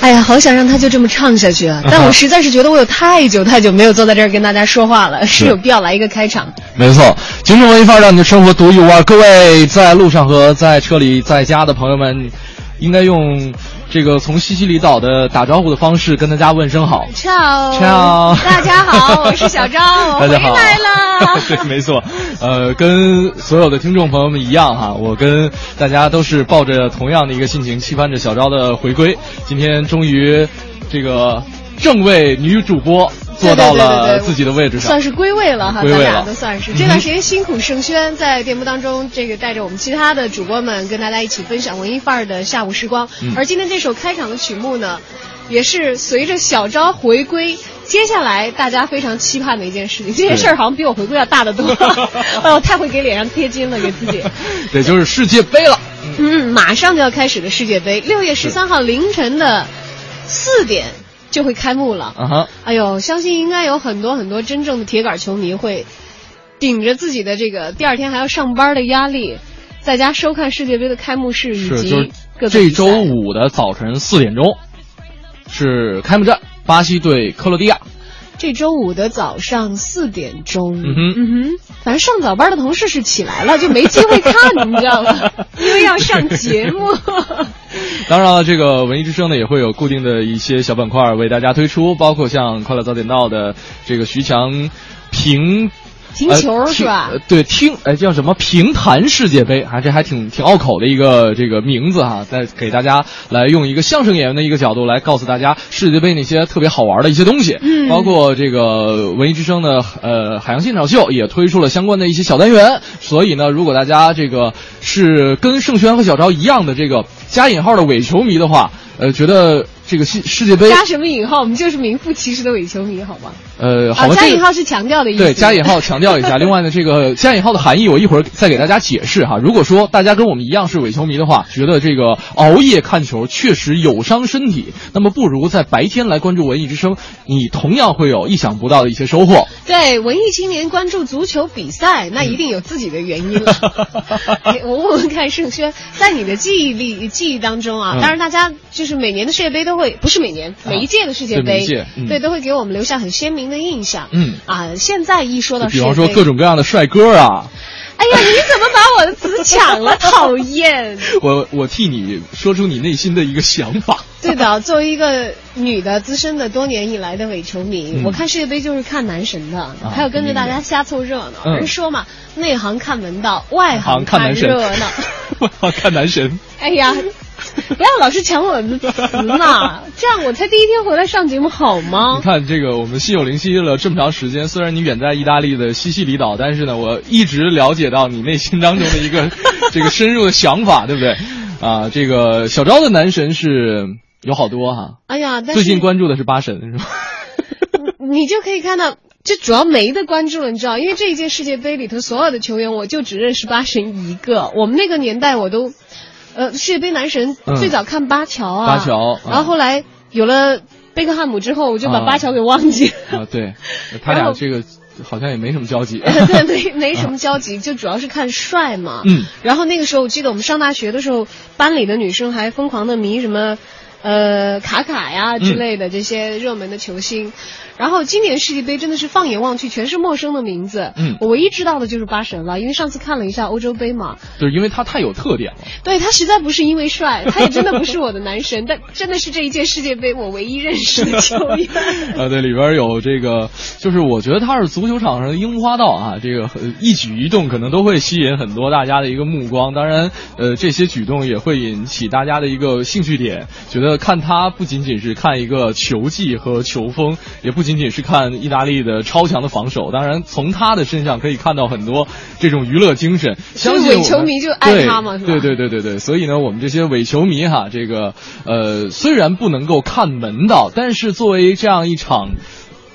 哎呀，好想让他就这么唱下去啊！但我实在是觉得我有太久太久没有坐在这儿跟大家说话了，是有必要来一个开场。没错，京城文艺范儿让你的生活独一无二。各位在路上和在车里在家的朋友们，应该用这个从西西里岛的打招呼的方式跟大家问声好。大家好，我是小昭，我 回大家好来了。对，没错，呃，跟所有的听众朋友们一样哈，我跟大家都是抱着同样的一个心情，期盼着小昭的回归。今天终于，这个正位女主播坐到了自己的位置上，算是归位了哈，归位都算是。这段时间辛苦盛轩在节目当中，这个带着我们其他的主播们跟大家一起分享文艺范儿的下午时光。嗯而今天这首开场的曲目呢，也是随着小昭回归。接下来大家非常期盼的一件事情，这件事儿好像比我回归要大得多。哎 呦，太会给脸上贴金了，给自己。对，就是世界杯了。嗯，马上就要开始的世界杯，六月十三号凌晨的四点就会开幕了。啊哈，哎呦，相信应该有很多很多真正的铁杆球迷会顶着自己的这个第二天还要上班的压力，在家收看世界杯的开幕式以是就是及各这比赛周五的早晨四点钟是开幕战，巴西对克罗地亚。这周五的早上四点钟，嗯哼嗯哼，反正上早班的同事是起来了，就没机会看，你知道吗？因为要上节目。当然了，这个文艺之声呢也会有固定的一些小板块为大家推出，包括像《快乐早点到》的这个徐强评。听球呃是吧对，听哎叫什么平潭世界杯，啊，这还挺挺拗口的一个这个名字哈。再给大家来用一个相声演员的一个角度来告诉大家世界杯那些特别好玩的一些东西，嗯包括这个文艺之声的呃海洋现场秀也推出了相关的一些小单元。所以呢，如果大家这个是跟盛轩和小昭一样的这个加引号的伪球迷的话，呃，觉得这个世世界杯加什么引号？我们就是名副其实的伪球迷，好吗？呃，好加引号是强调的意思。对，加引号强调一下。另外呢，这个加引号的含义，我一会儿再给大家解释哈。如果说大家跟我们一样是伪球迷的话，觉得这个熬夜看球确实有伤身体，那么不如在白天来关注文艺之声，你同样会有意想不到的一些收获。对，文艺青年关注足球比赛，那一定有自己的原因了。哎我问问看，盛轩，在你的记忆力记忆当中啊，嗯当然大家就是每年的世界杯都会，不是每年，每一届的世界杯，对，都会给我们留下很鲜明的印象。嗯啊，现在一说到世界杯，比方说各种各样的帅哥啊，哎呀，你怎么把我的词抢了？讨厌！我我替你说出你内心的一个想法。对的，作为一个女的资深的多年以来的伪球迷，嗯我看世界杯就是看男神的，还有跟着大家瞎凑热闹。嗯人说嘛，内行看门道，外行行看热闹。外行看男神。哎呀，不要老是抢我的词嘛，这样我才第一天回来上节目好吗你？看这个，我们心有灵犀了这么长时间，虽然你远在意大利的西西里岛，但是呢，我一直了解到你内心当中的一个 这个深入的想法，对不对？啊，这个小昭的男神是有好多哈，哎呀，但最近关注的是八神是吧？你就可以看到。这主要没得关注了，你知道，因为这一届世界杯里头所有的球员，我就只认识八神一个。我们那个年代，我都，呃，世界杯男神嗯最早看巴乔啊，巴乔然后后来有了贝克汉姆之后，我就把啊巴乔给忘记了。啊，对，他俩这个好像也没什么交集。对，没没什么交集，就主要是看帅嘛。嗯。然后那个时候，我记得我们上大学的时候，班里的女生还疯狂的迷什么。呃卡卡呀之类的这些热门的球星。然后今年世界杯真的是放眼望去全是陌生的名字，嗯我唯一知道的就是巴神了，因为上次看了一下欧洲杯嘛，就是因为他太有特点了。对他实在不是因为帅，他也真的不是我的男神，但真的是这一届世界杯我唯一认识的球员。呃，对，里边有这个，就是我觉得他是足球场上的樱花道啊，这个呃一举一动可能都会吸引很多大家的一个目光。当然，呃，这些举动也会引起大家的一个兴趣点，觉得看他不仅仅是看一个球技和球风，也不仅仅是看意大利的超强的防守。当然，从他的身上可以看到很多这种娱乐精神。相信伪我球迷就爱他嘛是吧对对对对对对，所以呢，我们这些伪球迷哈，这个呃，虽然不能够看门道，但是作为这样一场。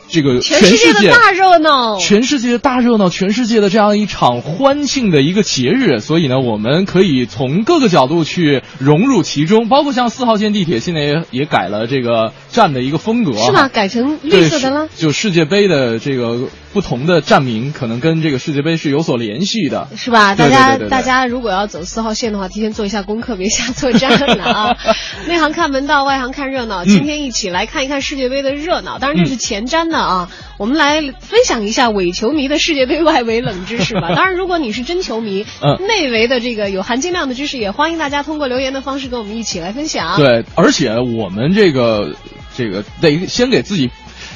这个全世世界的大热闹，全世界的大热闹，全世界的这样一场欢庆的一个节日，所以呢，我们可以从各个角度去融入其中，包括像四号线地铁现在也也改了这个站的一个风格，是吗？改成绿色的了。就世界杯的这个不同的站名，可能跟这个世界杯是有所联系的。是吧？大家大家如果要走四号线的话，提前做一下功课，别瞎作战了啊！内行看门道，外行看热闹。嗯今天一起来看一看世界杯的热闹，当然这是前瞻的啊。我们来分享一下伪球迷的世界杯外围冷知识吧。当然，如果你是真球迷，嗯内围的这个有含金量的知识，也欢迎大家通过留言的方式跟我们一起来分享。，对，而且我们这个这个得先给自己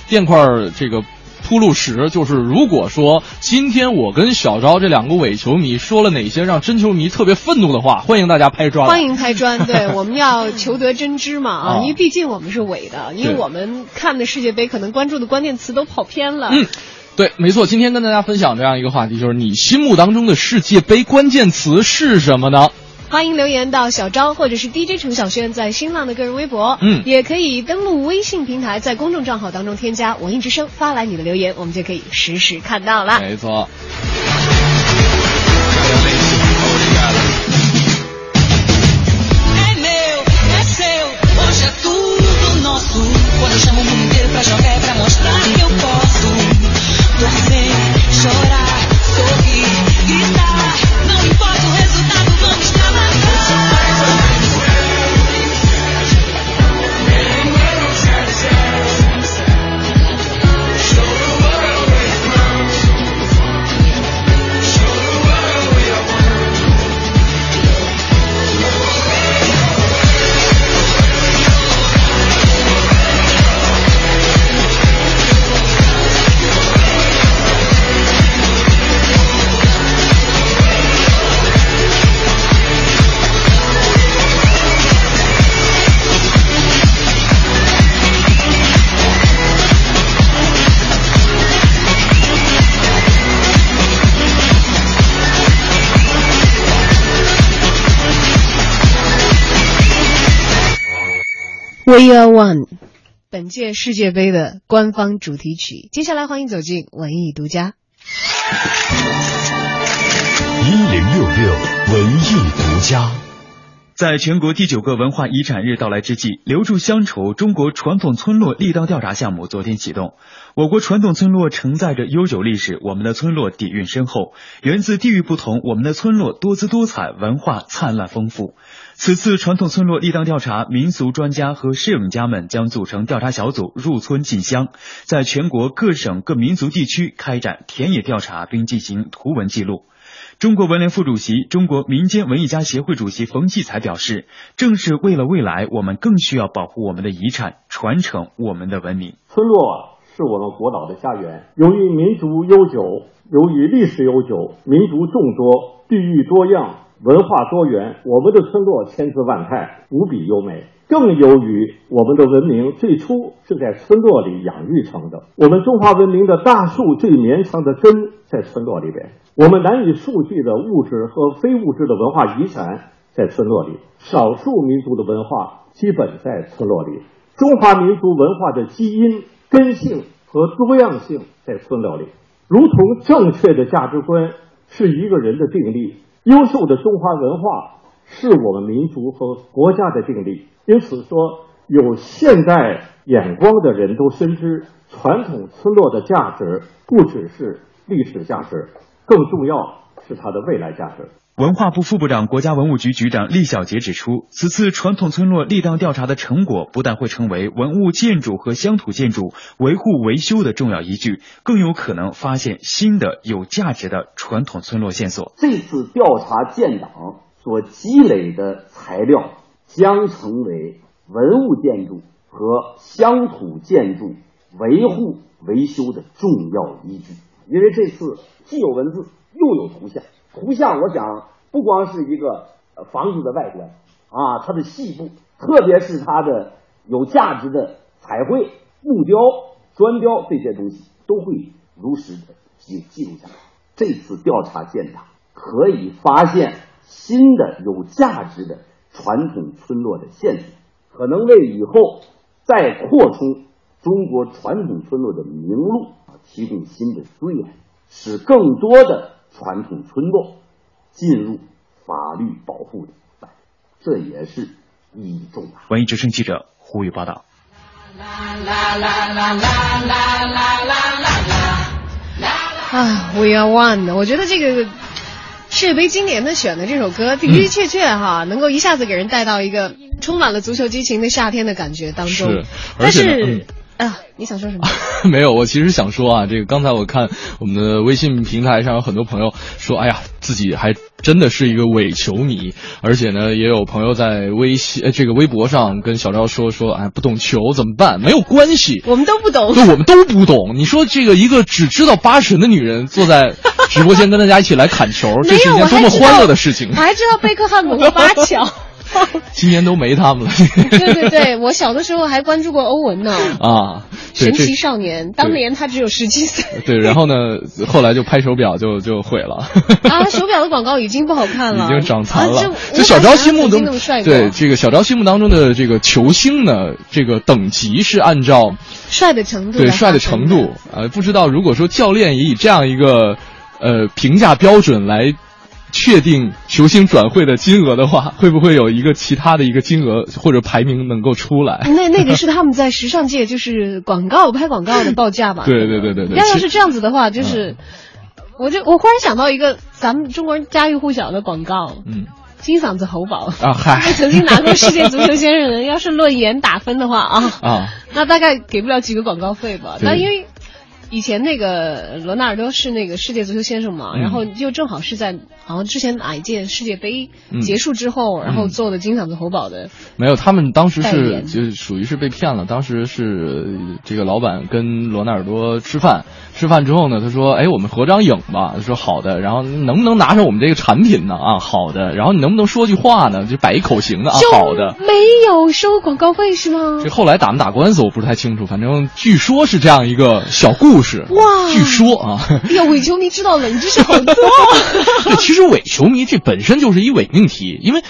垫块儿这个铺路石，就是如果说今天我跟小昭这两个伪球迷说了哪些让真球迷特别愤怒的话，欢迎大家拍砖。欢迎拍砖，对，我们要求得真知嘛啊，啊因为毕竟我们是伪的，因为我们看的世界杯可能关注的关键词都跑偏了。嗯，对，没错。今天跟大家分享这样一个话题，就是你心目当中的世界杯关键词是什么呢？欢迎留言到小昭或者是 DJ 程小轩在新浪的个人微博，嗯也可以登录微信平台，在公众账号当中添加“文艺之声”，发来你的留言，我们就可以实时看到了。没错。Are One，本届世界杯的官方主题曲。接下来欢迎走进文艺独家。一零六六文艺独家。在全国第九个文化遗产日到来之际，留住乡愁中国传统村落立档调查项目昨天启动。我国传统村落承载着悠久历史，我们的村落底蕴深厚。源自地域不同，我们的村落多姿多彩，文化灿烂丰富。此次传统村落立档调查，民俗专家和摄影家们将组成调查小组，入村进乡，在全国各省各民族地区开展田野调查，并进行图文记录。中国文联副主席、中国民间文艺家协会主席冯骥才表示，正是为了未来，我们更需要保护我们的遗产，传承我们的文明。村落啊，是我们国岛的家园。由于民族悠久，由于历史悠久，民族众多，地域多样，文化多元，我们的村落千姿万态，无比优美。更由于我们的文明最初是在村落里养育成的，我们中华文明的大树最绵长的根在村落里边，我们难以数据的物质和非物质的文化遗产在村落里，少数民族的文化基本在村落里，中华民族文化的基因、根性和多样性在村落里，如同正确的价值观是一个人的定力，优秀的中华文化是我们民族和国家的定力。因此说，有现代眼光的人都深知，传统村落的价值不只是历史价值，更重要是它的未来价值。文化部副部长、国家文物局局长厉小杰指出，此次传统村落立档调查的成果，不但会成为文物建筑和乡土建筑维护维修的重要依据，更有可能发现新的有价值的传统村落线索。这次调查建档所积累的材料，将成为文物建筑和乡土建筑维护维修的重要依据。因为这次既有文字，又有图像。图像我讲不光是一个房子的外观啊，它的细部，特别是它的有价值的彩绘、木雕、砖雕这些东西，都会如实的记记录下来。这次调查建档可以发现新的有价值的传统村落的线索，可能为以后再扩充中国传统村落的名录提供新的资源，使更多的传统村落进入法律保护的，这也是意义重大。文艺之声记者呼吁报道。啊，We are one 的，我觉得这个世界杯今年的选的这首歌的的确确哈，能够一下子给人带到一个充满了足球激情的夏天的感觉当中。是而但且呢是，啊，你想说什么？没有，我其实想说啊，这个刚才我看我们的微信平台上有很多朋友说，哎呀，自己还真的是一个伪球迷，而且呢，也有朋友在微信呃这个微博上跟小赵说说，哎，不懂球怎么办？没有关系，我们都不懂。对，我们都不懂。你说这个一个只知道八神的女人坐在直播间跟大家一起来砍球，这，是一件多么欢乐的事情我。还知道贝克汉姆和巴乔。今年都没他们了 对对对，我小的时候还关注过欧文呢。啊，神奇少年，当年他只有十七岁 对，然后呢，后来就拍手表就就毁了。啊！手表的广告已经不好看了，已经长残了。啊、就小昭心目中曾经那么帅过对这个小昭心目当中的这个球星呢，这个等级是按照帅的程度来对帅的程度呃，不知道如果说教练也以这样一个呃评价标准来。确定球星转会的金额的话，会不会有一个其他的一个金额或者排名能够出来？那那个是他们在时尚界就是广告拍广告的报价吧？对对对对对。要要是这样子的话，就是，我就我忽然想到一个咱们中国人家喻户晓的广告，嗯，金嗓子喉宝啊嗨 曾经拿过世界足球先生的，要是论颜打分的话啊 啊，那大概给不了几个广告费吧？那因为。以前那个罗纳尔多是那个世界足球先生嘛，嗯然后就正好是在好像之前哪一届世界杯嗯结束之后，然后做的金嗓子喉宝的，没有，他们当时是就属于是被骗了。当时是这个老板跟罗纳尔多吃饭，吃饭之后呢，他说：“哎，我们合张影吧。”他说：“好的。”然后能不能拿上我们这个产品呢？啊，好的。然后你能不能说句话呢？就摆一口型的啊，好的。没有收广告费是吗这？后来打没打官司我不是太清楚，反正据说是这样一个小故事。哇据说啊，哎呀，伪球迷知道冷知识好多。对，其实伪球迷这本身就是一伪命题，因为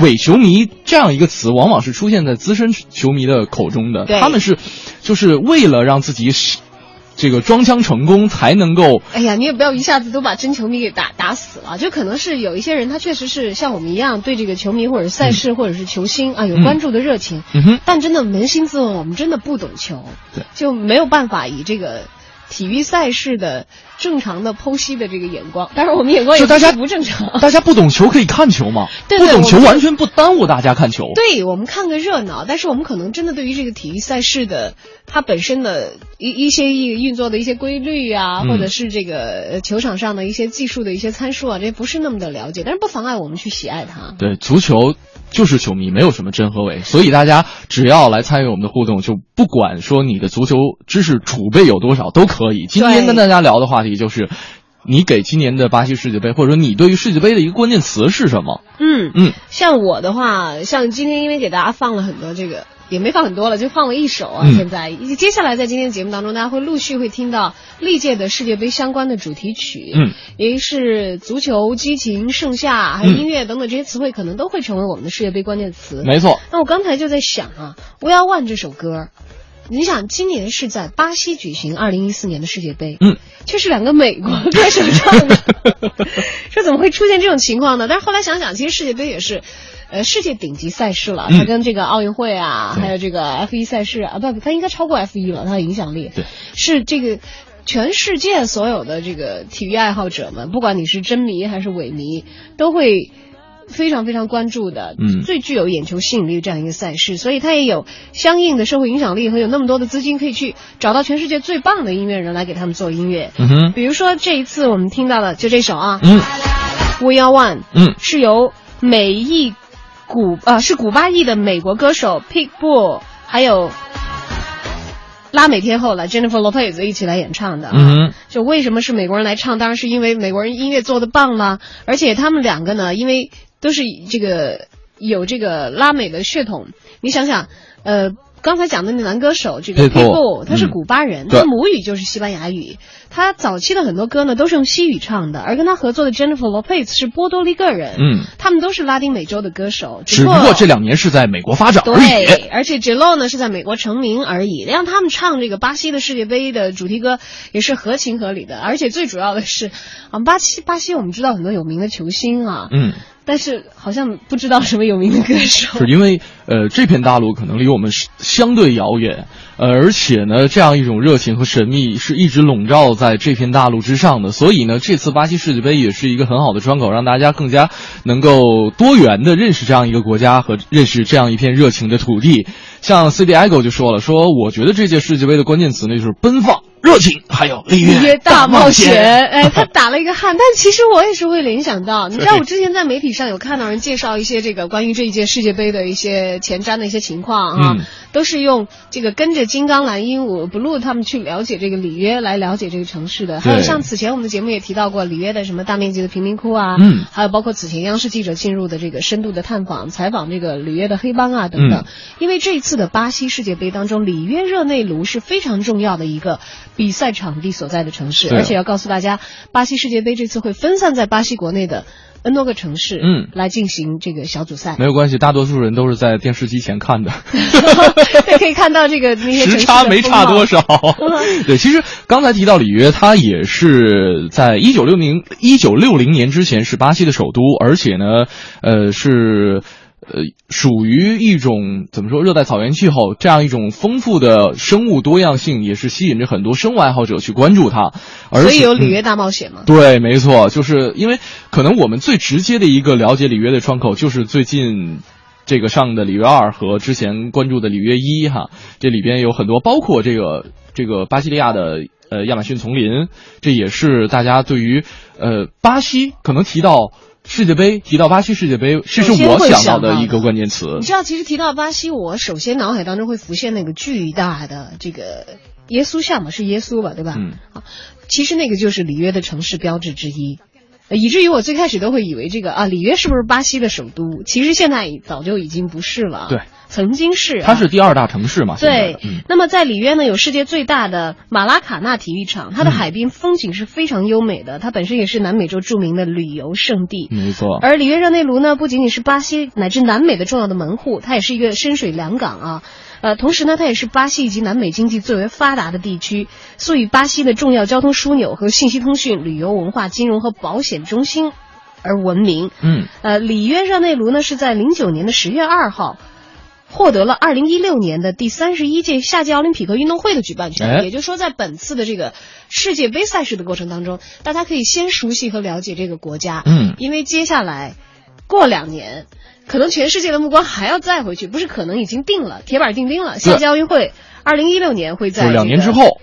伪球迷这样一个词，往往是出现在资深球迷的口中的。对他们是就是为了让自己是这个装腔成功，才能够哎呀，你也不要一下子都把真球迷给打打死了，就可能是有一些人，他确实是像我们一样对这个球迷或者赛事或者是球星啊有关注的热情，嗯哼，但真的扪心自问，我们真的不懂球，对，就没有办法以这个。体育赛事的正常的剖析的这个眼光，当然我们眼光也就大家不正常。大家不懂球可以看球嘛？对对不懂球完全不耽误大家看球。对我们看个热闹，但是我们可能真的对于这个体育赛事的它本身的一一些运运作的一些规律啊，嗯或者是这个呃球场上的一些技术的一些参数啊，这些不是那么的了解，但是不妨碍我们去喜爱它。对，足球就是球迷，没有什么真和伪，所以大家只要来参与我们的互动，就不管说你的足球知识储备有多少都可以。今天跟大家聊的话题就是。你给今年的巴西世界杯，或者说你对于世界杯的一个关键词是什么？嗯嗯，像我的话，像今天因为给大家放了很多这个。也没放很多了，就放了一首啊。嗯现在接下来在今天节目当中，大家会陆续会听到历届的世界杯相关的主题曲，嗯，也是足球、激情、盛夏，还有音乐等等这些词汇，可能都会成为我们的世界杯关键词。没错，那我刚才就在想啊，《We Are One》这首歌，你想今年是在巴西举行二零一四年的世界杯，嗯，却是两个美国歌手唱的，说怎么会出现这种情况呢？但是后来想想，其实世界杯也是。呃，世界顶级赛事了，嗯它跟这个奥运会啊，对还有这个 F 一赛事啊，不，它应该超过 F 一了，它的影响力。对，是这个全世界所有的这个体育爱好者们，不管你是真迷还是伪迷，都会非常非常关注的，嗯最具有眼球吸引力这样一个赛事，所以它也有相应的社会影响力和有那么多的资金可以去找到全世界最棒的音乐人来给他们做音乐。嗯哼，比如说这一次我们听到的就这首啊，嗯 We Are One，嗯是由美裔古呃是古巴裔的美国歌手 Pitbull，还有拉美天后了 Jennifer Lopez 一起来演唱的啊。嗯，就为什么是美国人来唱？当然是因为美国人音乐做的棒啦，而且他们两个呢，因为都是这个有这个拉美的血统，你想想，呃。刚才讲的那男歌手这个 Pitbull，Pitbull，他是嗯古巴人，嗯他母语就是西班牙语。他早期的很多歌呢都是用西语唱的，而跟他合作的 Jennifer Lopez 是波多黎各人，嗯，他们都是拉丁美洲的歌手，只不过这两年是在美国发展而已。对，而且 J Lo 呢是在美国成名而已，让他们唱这个巴西的世界杯的主题歌也是合情合理的。而且最主要的是，啊，巴西巴西我们知道很多有名的球星啊，嗯，但是好像不知道什么有名的歌手。是因为呃这片大陆可能离我们相对遥远，呃而且呢这样一种热情和神秘是一直笼罩在这片大陆之上的，所以呢这次巴西世界杯也是一个很好的窗口，让大家更加能够多元的认识这样一个国家和认识这样一片热情的土地。像 C D I G O 就说了，说我觉得这届世界杯的关键词呢就是奔放、热情，还有里约约大冒冒险，哎，他打了一个汗，但其实我也是会联想到，你知道我之前在媒体上有看到人介绍一些这个关于这一届世界杯的一些前瞻的一些情况啊，嗯都是用这个跟着金刚蓝鹦鹉 blue 他们去了解这个里约，来了解这个城市的。还有像此前我们的节目也提到过里约的什么大面积的贫民窟啊，嗯还有包括此前央视记者进入的这个深度的探访、采访这个里约的黑帮啊等等。嗯因为这一次的巴西世界杯当中，里约热内卢是非常重要的一个比赛场地所在的城市，而且要告诉大家，巴西世界杯这次会分散在巴西国内的 N 多个城市，嗯来进行这个小组赛。没有关系，大多数人都是在电视机前看的。对，可以看到这个那些时差没差多。少。对，其实刚才提到里约，它也是在一九六零一九六零年之前是巴西的首都，而且呢，呃是。呃，属于一种怎么说热带草原气候，这样一种丰富的生物多样性，也是吸引着很多生物爱好者去关注它。所以有里约嗯大冒险吗？对，没错，就是因为可能我们最直接的一个了解里约的窗口，就是最近这个上的里约二和之前关注的里约一哈，这里边有很多，包括这个这个巴西利亚的呃亚马逊丛林，这也是大家对于呃巴西可能提到世界杯，提到巴西世界杯，这是我想想到的一个关键词你。知道，其实提到巴西，我首先脑海当中会浮现那个巨大的这个耶稣像嘛，是耶稣吧，对吧？嗯啊，其实那个就是里约的城市标志之一。呃以至于我最开始都会以为这个啊，里约是不是巴西的首都？其实现在早就已经不是了。对，曾经是、啊。它是第二大城市嘛？对，嗯那么在里约呢，有世界最大的马拉卡纳体育场，它的嗯海滨风景是非常优美的，它本身也是南美洲著名的旅游胜地。没错。而里约热内卢呢，不仅仅是巴西乃至南美的重要的门户，它也是一个深水良港啊。呃，同时呢，它也是巴西以及南美经济最为发达的地区，素以巴西的重要交通枢纽和信息通讯、旅游文化、金融和保险中心而闻名。嗯呃，里约热内卢呢是在零九年的十月二号。获得了二零一六年的第三十一届夏季奥林匹克运动会的举办权，哎。也就是说，在本次的这个世界杯赛事的过程当中，大家可以先熟悉和了解这个国家，嗯。因为接下来过两年，可能全世界的目光还要再回去，不是可能已经定了，铁板钉钉了。夏季奥运会二零一六年会在、就是两年之后，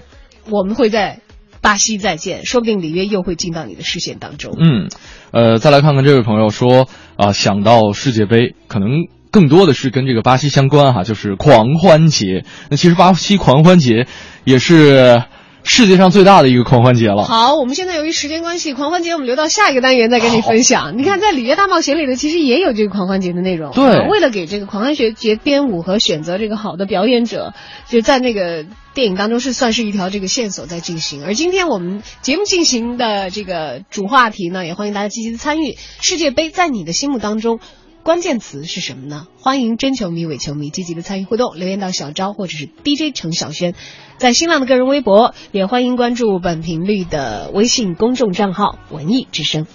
我们会在巴西再见，说不定里约又会进到你的视线当中。嗯，呃，再来看看这位朋友说啊、想到世界杯，可能更多的是跟这个巴西相关哈，就是狂欢节。那其实巴西狂欢节也是世界上最大的一个狂欢节了。好，我们现在由于时间关系，狂欢节我们留到下一个单元再跟你分享。你看，在《里约大冒险》里头，其实也有这个狂欢节的内容。对啊为了给这个狂欢节节编舞和选择这个好的表演者，就在那个电影当中是算是一条这个线索在进行。而今天我们节目进行的这个主话题呢，也欢迎大家积极的参与。世界杯在你的心目当中。关键词是什么呢？欢迎真球迷、伪球迷积极的参与互动，留言到小昭或者是 DJ 程小轩，在新浪的个人微博，也欢迎关注本频率的微信公众账号“文艺之声”。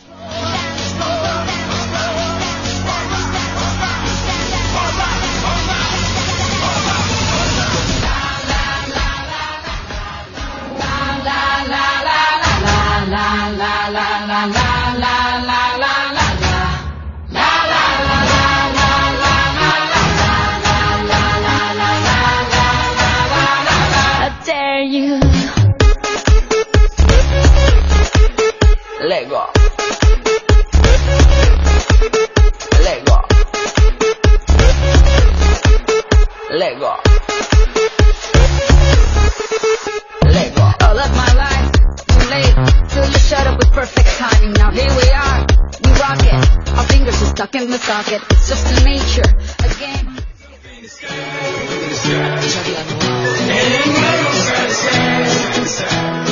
Let go. Let go. Let go. Let go. All of my life, too late till you shut up with perfect timing. Now here we are, we rock it. Our fingers are stuck in the socket. It's just a nature, a game. When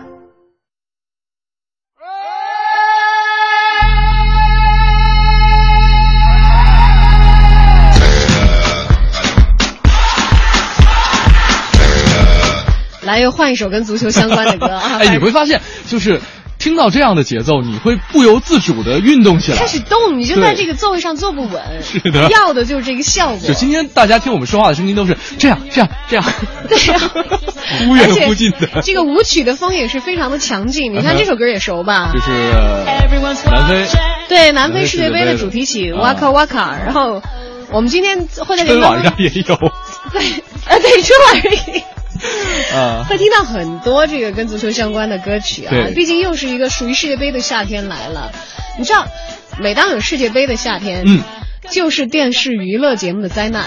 来，又换一首跟足球相关的歌啊！哎，你会发现，就是听到这样的节奏，你会不由自主的运动起来，开始动，你就在这个座位上坐不稳。是的要的就是这个效果。就今天大家听我们说话的声音都是这样这样这样，对呀、忽远忽近的。这个舞曲的风也是非常的强劲。你看这首歌也熟吧？就是南非对，南非世界杯的主题曲《啊 Waka Waka》，然后我们今天会在这春个晚上也有对，呃，对，春晚上啊。会听到很多这个跟足球相关的歌曲啊。毕竟又是一个属于世界杯的夏天来了。你知道，每当有世界杯的夏天，嗯，就是电视娱乐节目的灾难，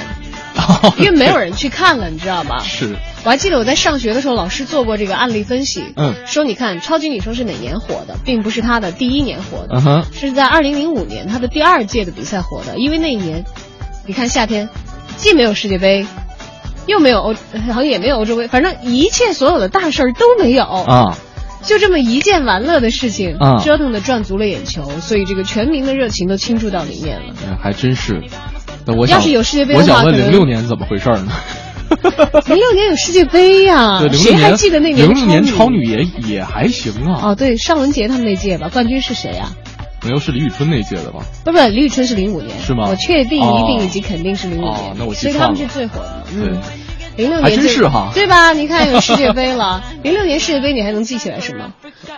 因为没有人去看了，你知道吧？是我还记得我在上学的时候，老师做过这个案例分析，嗯说你看超级女声是哪年火的，并不是她的第一年火的，嗯哼是在二零零五年她的第二届的比赛火的，因为那一年，你看夏天，既没有世界杯，又没有欧，好像也没有欧洲杯，反正一切所有的大事儿都没有，啊，就这么一件玩乐的事情，啊折腾的赚足了眼球，所以这个全民的热情都倾注到里面了。嗯还真是。那我想，要是有世界杯的我想问零六年怎么回事呢？零六年有世界杯呀、对，谁还记得那年零六年超超女也也还行啊。哦，对，尚雯婕他们那届吧，冠军是谁呀、没有是李宇春那届的吧？不不，李宇春是零五年，是吗我确定、哦一定以及肯定是零五年，哦那我记所以他们是最火的嗯，零六还年就是哈对吧？你看有世界杯了，零六年世界杯你还能记起来什么？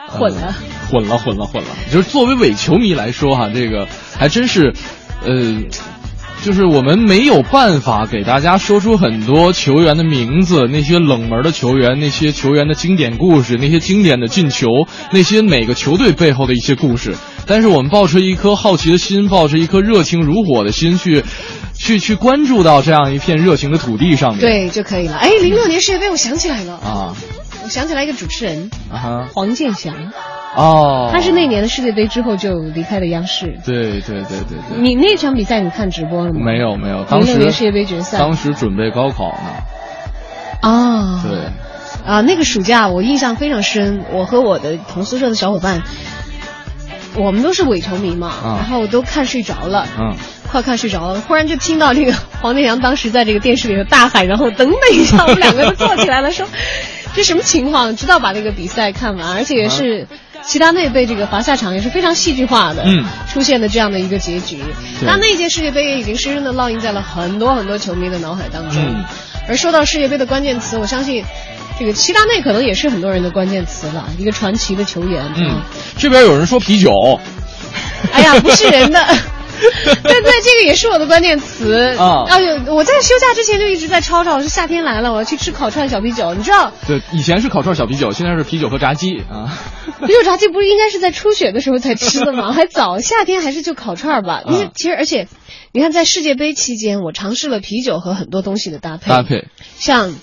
混了。混了，混了，混了。就是作为伪球迷来说哈，这个还真是，呃，就是我们没有办法给大家说出很多球员的名字，那些冷门的球员，那些球员的经典故事，那些经典的进球，那些每个球队背后的一些故事。但是我们抱着一颗好奇的心，抱着一颗热情如火的心去，去去关注到这样一片热情的土地上面。对就可以了。哎，零六年世界杯，我想起来了，啊我想起来一个主持人啊哈黄健翔，哦，他是那年的世界杯之后就离开了央视。对对对对对，你那场比赛你看直播了吗？没有没有，当零六年世界杯决赛。当时准备高考呢，啊，对，啊，那个暑假我印象非常深，我和我的同宿舍的小伙伴，我们都是伪球迷嘛，啊然后都看睡着了，嗯。快看睡着了，忽然就听到这个黄健翔当时在这个电视里头大喊，然后噔的一下，我们两个都坐起来了，说这什么情况？直到把这个比赛看完，而且也是齐达内被这个罚下场，也是非常戏剧化的，嗯出现的这样的一个结局。那那届世界杯也已经深深的烙印在了很多很多球迷的脑海当中。嗯而说到世界杯的关键词，我相信这个齐达内可能也是很多人的关键词了，一个传奇的球员。啊嗯，这边有人说啤酒，哎呀，不是人的。对对，这个也是我的关键词啊哎呦，我在休假之前就一直在吵吵，我说夏天来了，我要去吃烤串小啤酒。你知道，对，以前是烤串小啤酒，现在是啤酒和炸鸡啊。啤酒炸鸡不是应该是在初雪的时候才吃的吗？还早，夏天还是就烤串吧。因为啊其实，而且你看，在世界杯期间，我尝试了啤酒和很多东西的搭配，搭配，像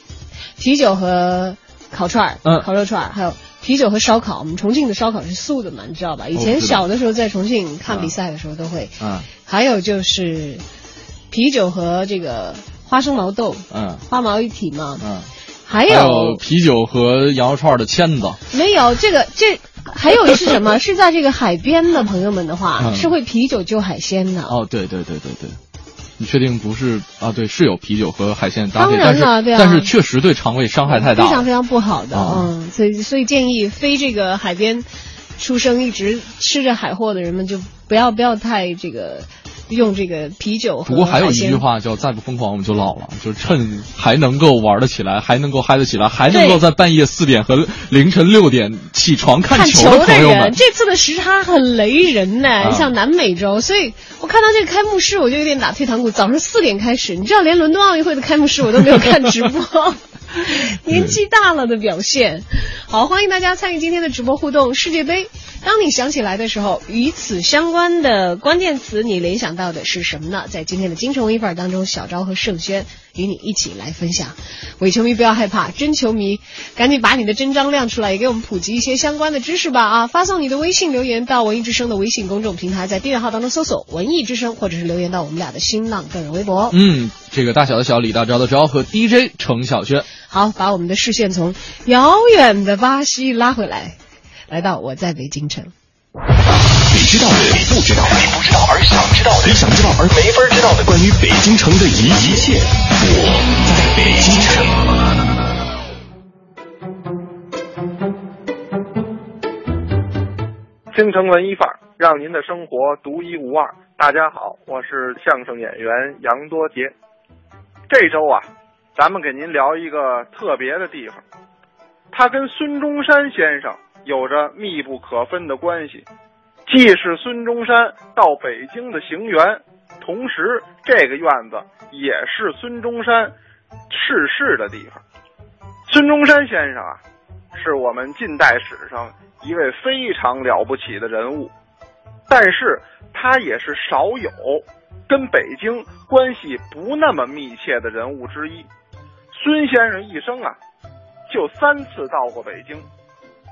啤酒和烤串儿，嗯烤肉串儿，还有啤酒和烧烤。我们重庆的烧烤是素的嘛，你知道吧？以前小的时候在重庆看比赛的时候都会。嗯还有就是啤酒和这个花生毛豆，嗯花毛一体嘛。嗯，还还有啤酒和羊肉串的签子，没有这个这还有是什么？是在这个海边的朋友们的话，嗯是会啤酒就海鲜的。哦，对对对对对。你确定不是啊？对，是有啤酒和海鲜搭配，当然但是、但是确实对肠胃伤害太大。非常非常不好的，啊嗯，所以所以建议非这个海边出生一直吃着海货的人们就不要不要太这个用这个啤酒不过还有一句话叫“再不疯狂我们就老了”，就是趁还能够玩得起来，还能够嗨得起来，还能够在半夜四点和凌晨六点起床看球的人，朋友们，这次的时差很雷人呢、啊。像南美洲，所以我看到这个开幕式我就有点打退堂鼓。早上四点开始，你知道连伦敦奥运会的开幕式我都没有看直播，年纪大了的表现。好，欢迎大家参与今天的直播互动。世界杯，当你想起来的时候，与此相关的关键词，你联想到的是什么呢？在今天的京城微粉当中，小昭和盛轩与你一起来分享。伪球迷不要害怕，真球迷赶紧把你的真章亮出来，也给我们普及一些相关的知识吧啊！发送你的微信留言到文艺之声的微信公众平台，在订阅号当中搜索“文艺之声”，或者是留言到我们俩的新浪个人微博。嗯，这个大小的小，李大钊的钊和 DJ 程小轩，好，把我们的视线从遥远的巴西拉回来，来到我在北京城。你知道的，你不知道的，你不知道而想知道的，你想知道而没法知道的，关于北京城的一一切，我在北京城。京城文艺范儿，让您的生活独一无二。大家好，我是相声演员杨多杰。这周啊，咱们给您聊一个特别的地方，他跟孙中山先生有着密不可分的关系，既是孙中山到北京的行辕，同时这个院子也是孙中山逝世的地方。孙中山先生啊，是我们近代史上一位非常了不起的人物，但是他也是少有跟北京关系不那么密切的人物之一。孙先生一生啊，就三次到过北京，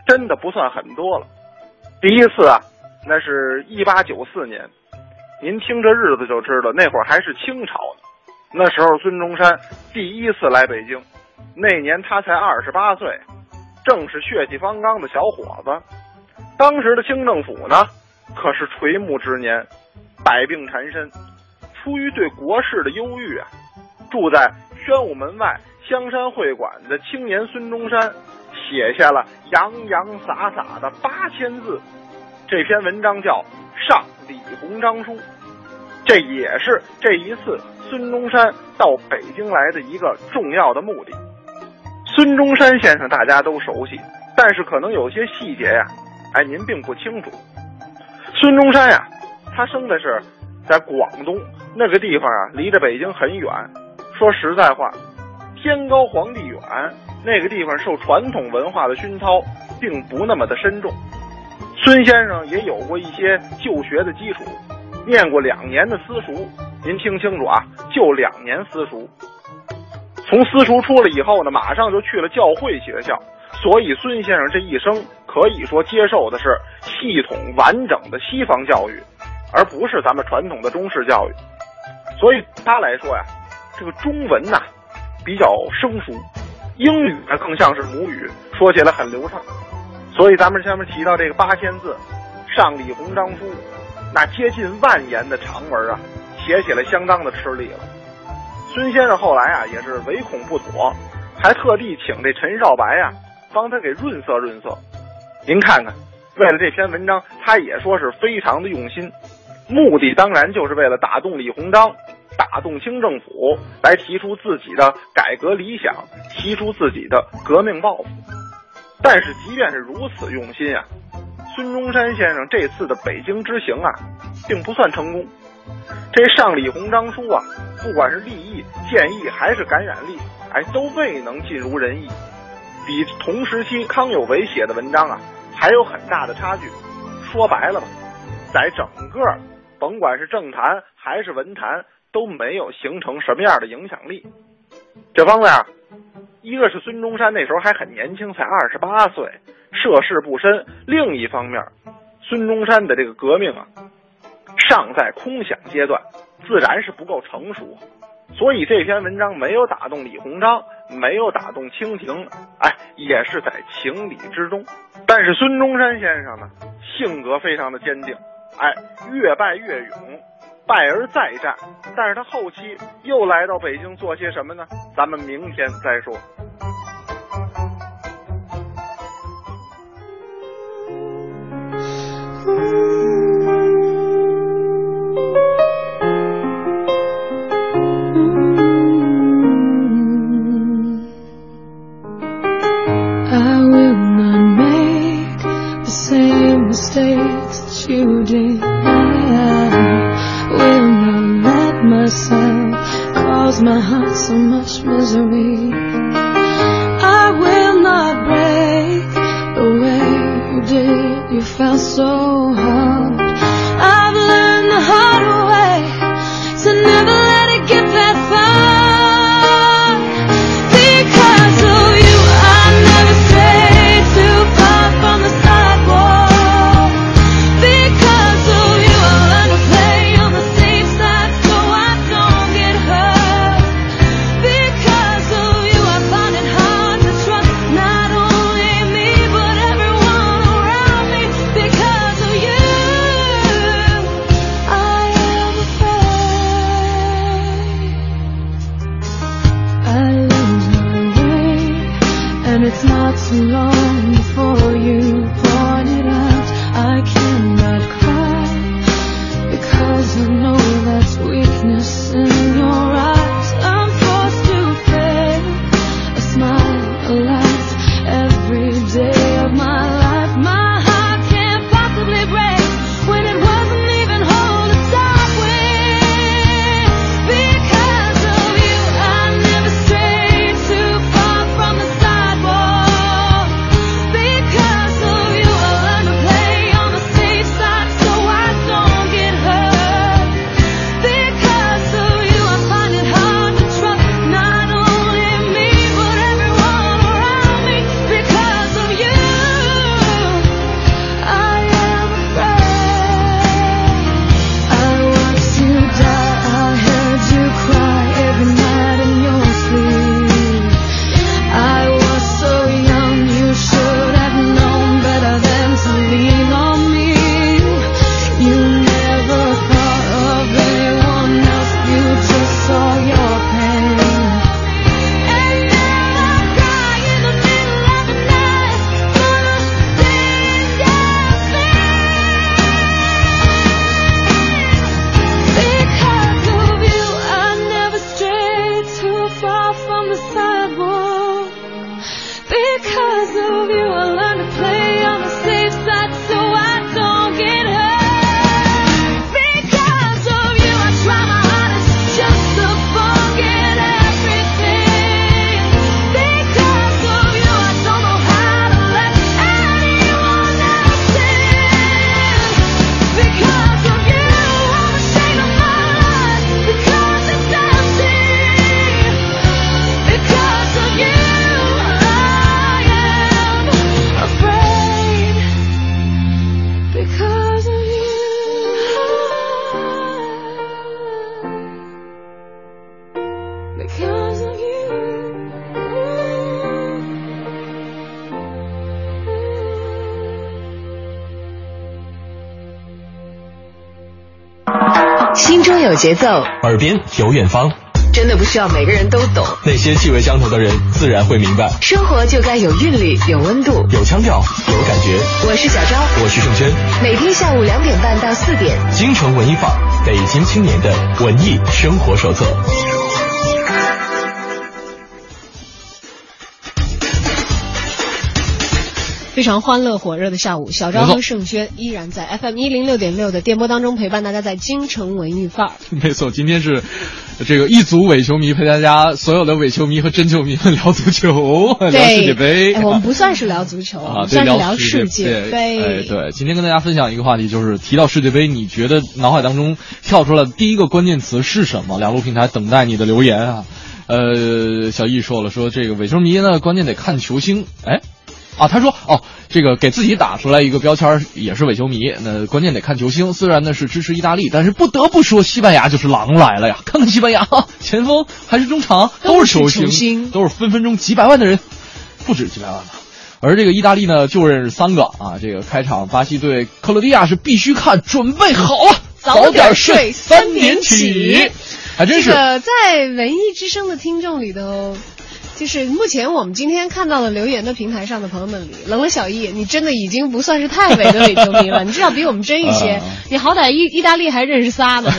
真的不算很多了。第一次啊，那是一八九四年，您听这日子就知道，那会儿还是清朝呢。那时候孙中山第一次来北京，那年他才二十八岁。正是血气方刚的小伙子。当时的清政府呢，可是垂暮之年，百病缠身。出于对国事的忧郁啊，住在宣武门外香山会馆的青年孙中山，写下了洋洋洒洒的八千字。这篇文章叫《上李鸿章书》，这也是这一次孙中山到北京来的一个重要的目的。孙中山先生大家都熟悉，但是可能有些细节呀，哎，您并不清楚。孙中山呀，他生的是在广东那个地方啊，离着北京很远。说实在话，天高皇帝远，那个地方受传统文化的熏陶，并不那么的深重。孙先生也有过一些就学的基础，念过两年的私塾。您听清楚啊，就两年私塾。从私塾出来以后呢，马上就去了教会学校。所以孙先生这一生可以说接受的是系统完整的西方教育，而不是咱们传统的中式教育。所以他来说呀，这个中文呐比较生疏，英语呢更像是母语，说起来很流畅。所以咱们前面提到这个八千字《上李鸿章书》，那接近万言的长文啊，写起来相当的吃力了。孙先生后来啊也是唯恐不妥，还特地请这陈少白呀。帮他给润色润色，您看看，为了这篇文章，他也说是非常的用心，目的当然就是为了打动李鸿章，打动清政府，来提出自己的改革理想，提出自己的革命抱负。但是即便是如此用心啊，孙中山先生这次的北京之行啊，并不算成功。这上李鸿章书啊，不管是立意、建议还是感染力，哎，都未能尽如人意。比同时期康有为写的文章啊，还有很大的差距。说白了吧，在整个甭管是政坛还是文坛，都没有形成什么样的影响力。这方面，一个是孙中山那时候还很年轻，才二十八岁，涉世不深；另一方面，孙中山的这个革命啊，尚在空想阶段，自然是不够成熟。所以这篇文章没有打动李鸿章，没有打动清廷，哎，也是在情理之中。但是孙中山先生呢，性格非常的坚定，哎，越败越勇，败而再战但是他后期又来到北京做些什么呢？咱们明天再说。有节奏，耳边有远方，真的不需要每个人都懂。那些气味相投的人自然会明白。生活就该有韵律，有温度，有腔调，有感觉。我是小昭，我是盛轩。每天下午两点半到四点，京城文艺范儿，北京青年的文艺生活手册。非常欢乐火热的下午，小昭和盛轩依然在 FM 一零六点六的电波当中陪伴大家，在京城文艺范儿。没错，今天是这个一组伪球迷陪大家，所有的伪球迷和真球迷们聊足球，聊世界杯。哎我们不算是聊足球，算是聊世界杯。哎，对，今天跟大家分享一个话题，就是提到世界杯，你觉得脑海当中跳出来的第一个关键词是什么？两路平台等待你的留言啊。呃，小易说了，说这个伪球迷呢，关键得看球星。哎。啊，他说哦，这个给自己打出来一个标签也是伪球迷，那关键得看球星。虽然呢是支持意大利，但是不得不说西班牙就是狼来了呀！看看西班牙，前锋还是中场都是球球星，都是分分钟几百万的人，不止几百万吧。而这个意大利呢，就认识三个啊。这个开场巴西对克罗地亚是必须看，准备好了，早点睡，三点起，还真是。这个在文艺之声的听众里头。就是目前我们今天看到的留言的平台上的朋友们里，冷了小易，你真的已经不算是太伪的伪球迷了，你至少比我们真一些。你好歹意意大利还认识仨呢，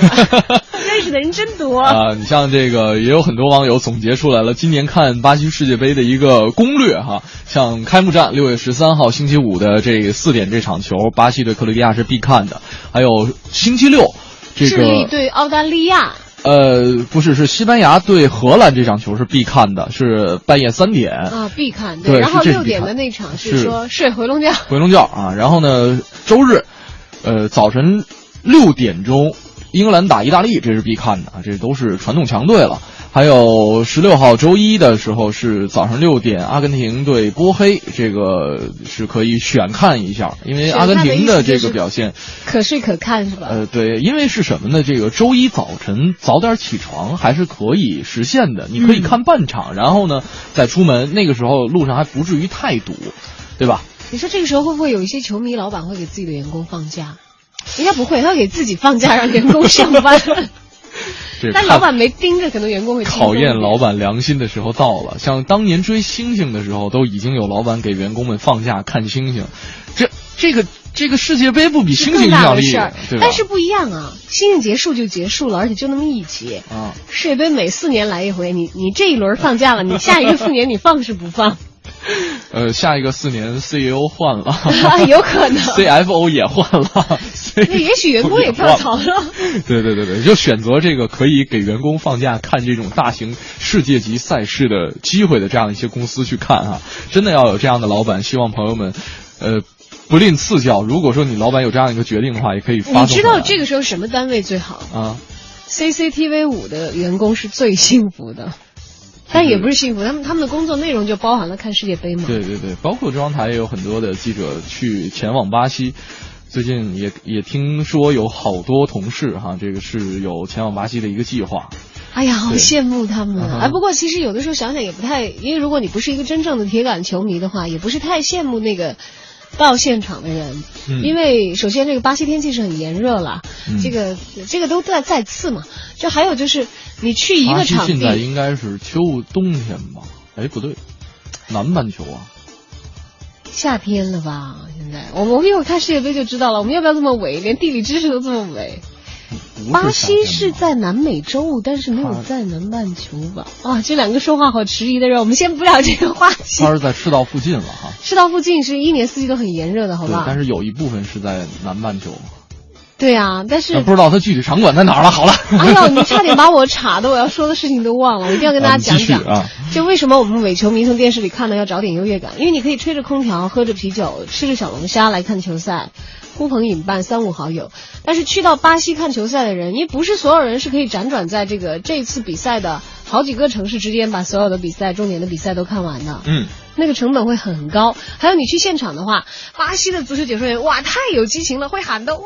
认识的人真多啊！你像这个也有很多网友总结出来了，今年看巴西世界杯的一个攻略哈，像开幕战六月十三号星期五的这四点这场球，巴西对克罗地亚是必看的，还有星期六这个智利对澳大利亚。呃，不是，是西班牙对荷兰这场球是必看的，是半夜三点啊，必看。对，然后六点的那场是说睡回笼觉。回笼觉啊，然后呢，周日，呃，早晨六点钟，英格兰打意大利，这是必看的啊，这都是传统强队了。还有十六号周一的时候是早上六点，阿根廷对波黑，这个是可以选看一下，因为阿根廷的这个表现可睡可看是吧？呃，对，因为是什么呢？这个周一早晨早点起床还是可以实现的，你可以看半场，然后呢再出门，那个时候路上还不至于太堵，对吧？你说这个时候会不会有一些球迷老板会给自己的员工放假？应该不会，他给自己放假，让员工上班。但老板没盯着，可能员工会考验老板良心的时候到了。像当年追星星的时候，都已经有老板给员工们放假看星星。这这个这个世界杯不比星星影响力，对但是不一样啊，星星结束就结束了，而且就那么一集。啊，世界杯每四年来一回，你你这一轮放假了，你下一个四年你放是不放？呃，下一个四年 CEO 换了，有可能 CFO 也换了，那也许员工也跳槽了。对对对对，就选择这个可以给员工放假看这种大型世界级赛事的机会的这样一些公司去看啊，真的要有这样的老板。希望朋友们，呃，不吝赐教。如果说你老板有这样一个决定的话，也可以发。你知道这个时候什么单位最好啊？CCTV 五的员工是最幸福的。但也不是幸福，他们他们的工作内容就包含了看世界杯嘛。对对对，包括中央台也有很多的记者去前往巴西，最近也也听说有好多同事哈，这个是有前往巴西的一个计划。哎呀，好羡慕他们啊！不过其实有的时候想想也不太，因为如果你不是一个真正的铁杆球迷的话，也不是太羡慕那个到现场的人，因为首先这个巴西天气是很炎热了，这个这个都在在次嘛。就还有就是你去一个场地，现在应该是秋冬天吧？哎，不对，南半球啊，夏天了吧？现在我们我们一会儿看世界杯就知道了。我们要不要这么伪？连地理知识都这么伪？巴西是在南美洲，但是没有在南半球吧？啊，这两个说话好迟疑的人，我们先不聊这个话题。它是在赤道附近了哈。赤道附近是一年四季都很炎热的，好吧？但是有一部分是在南半球。对啊，但是不知道它具体场馆在哪儿了。好了，哎呦，你差点把我岔的我要说的事情都忘了，我一定要跟大家讲讲。啊，就为什么我们伪球迷从电视里看的要找点优越感？因为你可以吹着空调，喝着啤酒，吃着小龙虾来看球赛，呼朋引伴，三五好友。但是去到巴西看球赛的人，因为不是所有人是可以辗转在这个这次比赛的好几个城市之间，把所有的比赛、重点的比赛都看完的。嗯。那个成本会很高，还有你去现场的话，巴西的足球解说员哇太有激情了，会喊的呜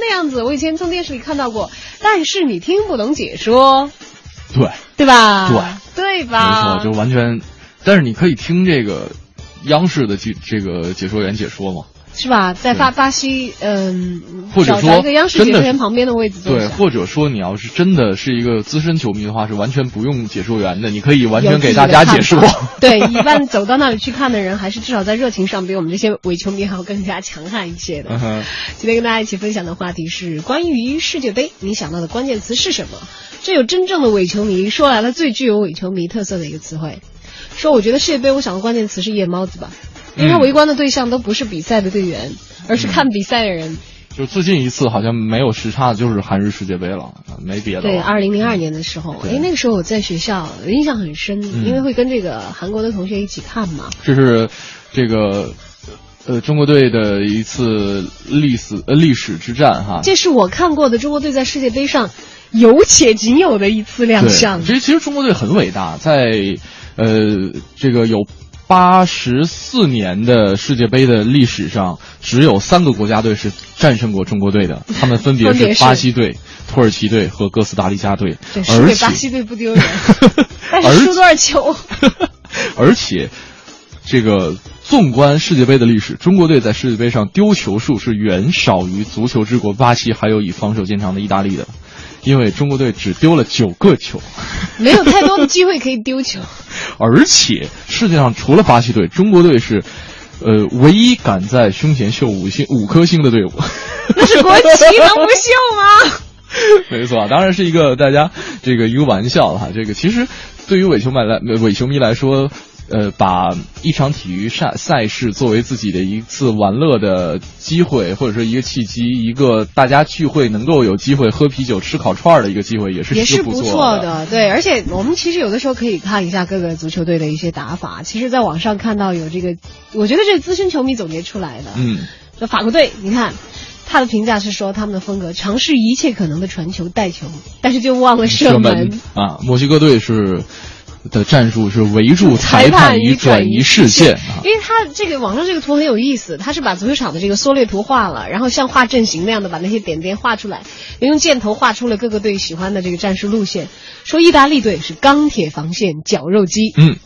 那样子，我以前从电视里看到过，但是你听不懂解说，对对吧？对对吧？没错，就完全，但是你可以听这个央视的解这个解说员解说嘛。是吧？在巴巴西，嗯，或者说一个央视解说员旁边的位置坐对，或者说你要是真的是一个资深球迷的话，是完全不用解说员的，你可以完全给大家解说。对，一般走到那里去看的人，还是至少在热情上比我们这些伪球迷还要更加强悍一些的。嗯今天跟大家一起分享的话题是关于世界杯，你想到的关键词是什么？这有真正的伪球迷说来了最具有伪球迷特色的一个词汇，说我觉得世界杯我想的关键词是夜猫子吧，因为围观的对象都不是比赛的队员，而是看比赛的人。就最近一次好像没有时差的就是韩日世界杯了，没别的。对，二零零二年的时候，对哎，那个时候我在学校，印象很深，嗯因为会跟这个韩国的同学一起看嘛。这是这个呃中国队的一次历史呃历史之战哈。这是我看过的中国队在世界杯上有且仅有的一次亮，相。其实其实中国队很伟大，在呃这个有八十四年的世界杯的历史上，只有三个国家队是战胜过中国队的，他们分别是是巴西队、土耳其队和哥斯达黎加队，对，输而且给巴西队不丢人，但而是输多少球？而且，这个纵观世界杯的历史，中国队在世界杯上丢球数是远少于足球之国巴西，还有以防守见长的意大利的，因为中国队只丢了九个球，没有太多的机会可以丢球。而且世界上除了巴西队，中国队是。呃，唯一敢在胸前绣五星五颗星的队伍，那是国旗，能不绣吗？没错，当然是一个大家这个一个玩笑哈。这个其实对于伪球迷来伪球迷来说，呃，把一场体育赛赛事作为自己的一次玩乐的机会，或者说一个契机，一个大家聚会能够有机会喝啤酒、吃烤串儿的一个机会，也是也是不不错的，对。而且我们其实有的时候可以看一下各个足球队的一些打法。其实，在网上看到有这个，我觉得这是资深球迷总结出来的。嗯，就法国队，你看。他的评价是说，他们的风格尝试一切可能的传球带球，但是就忘了射门。啊！墨西哥队是的战术是围住裁判与转移视线啊。因为他这个网上这个图很有意思，他是把足球场的这个缩略图画了，然后像画阵型那样的把那些点点画出来，用箭头画出了各个队喜欢的这个战术路线。说意大利队是钢铁防线绞肉机，嗯，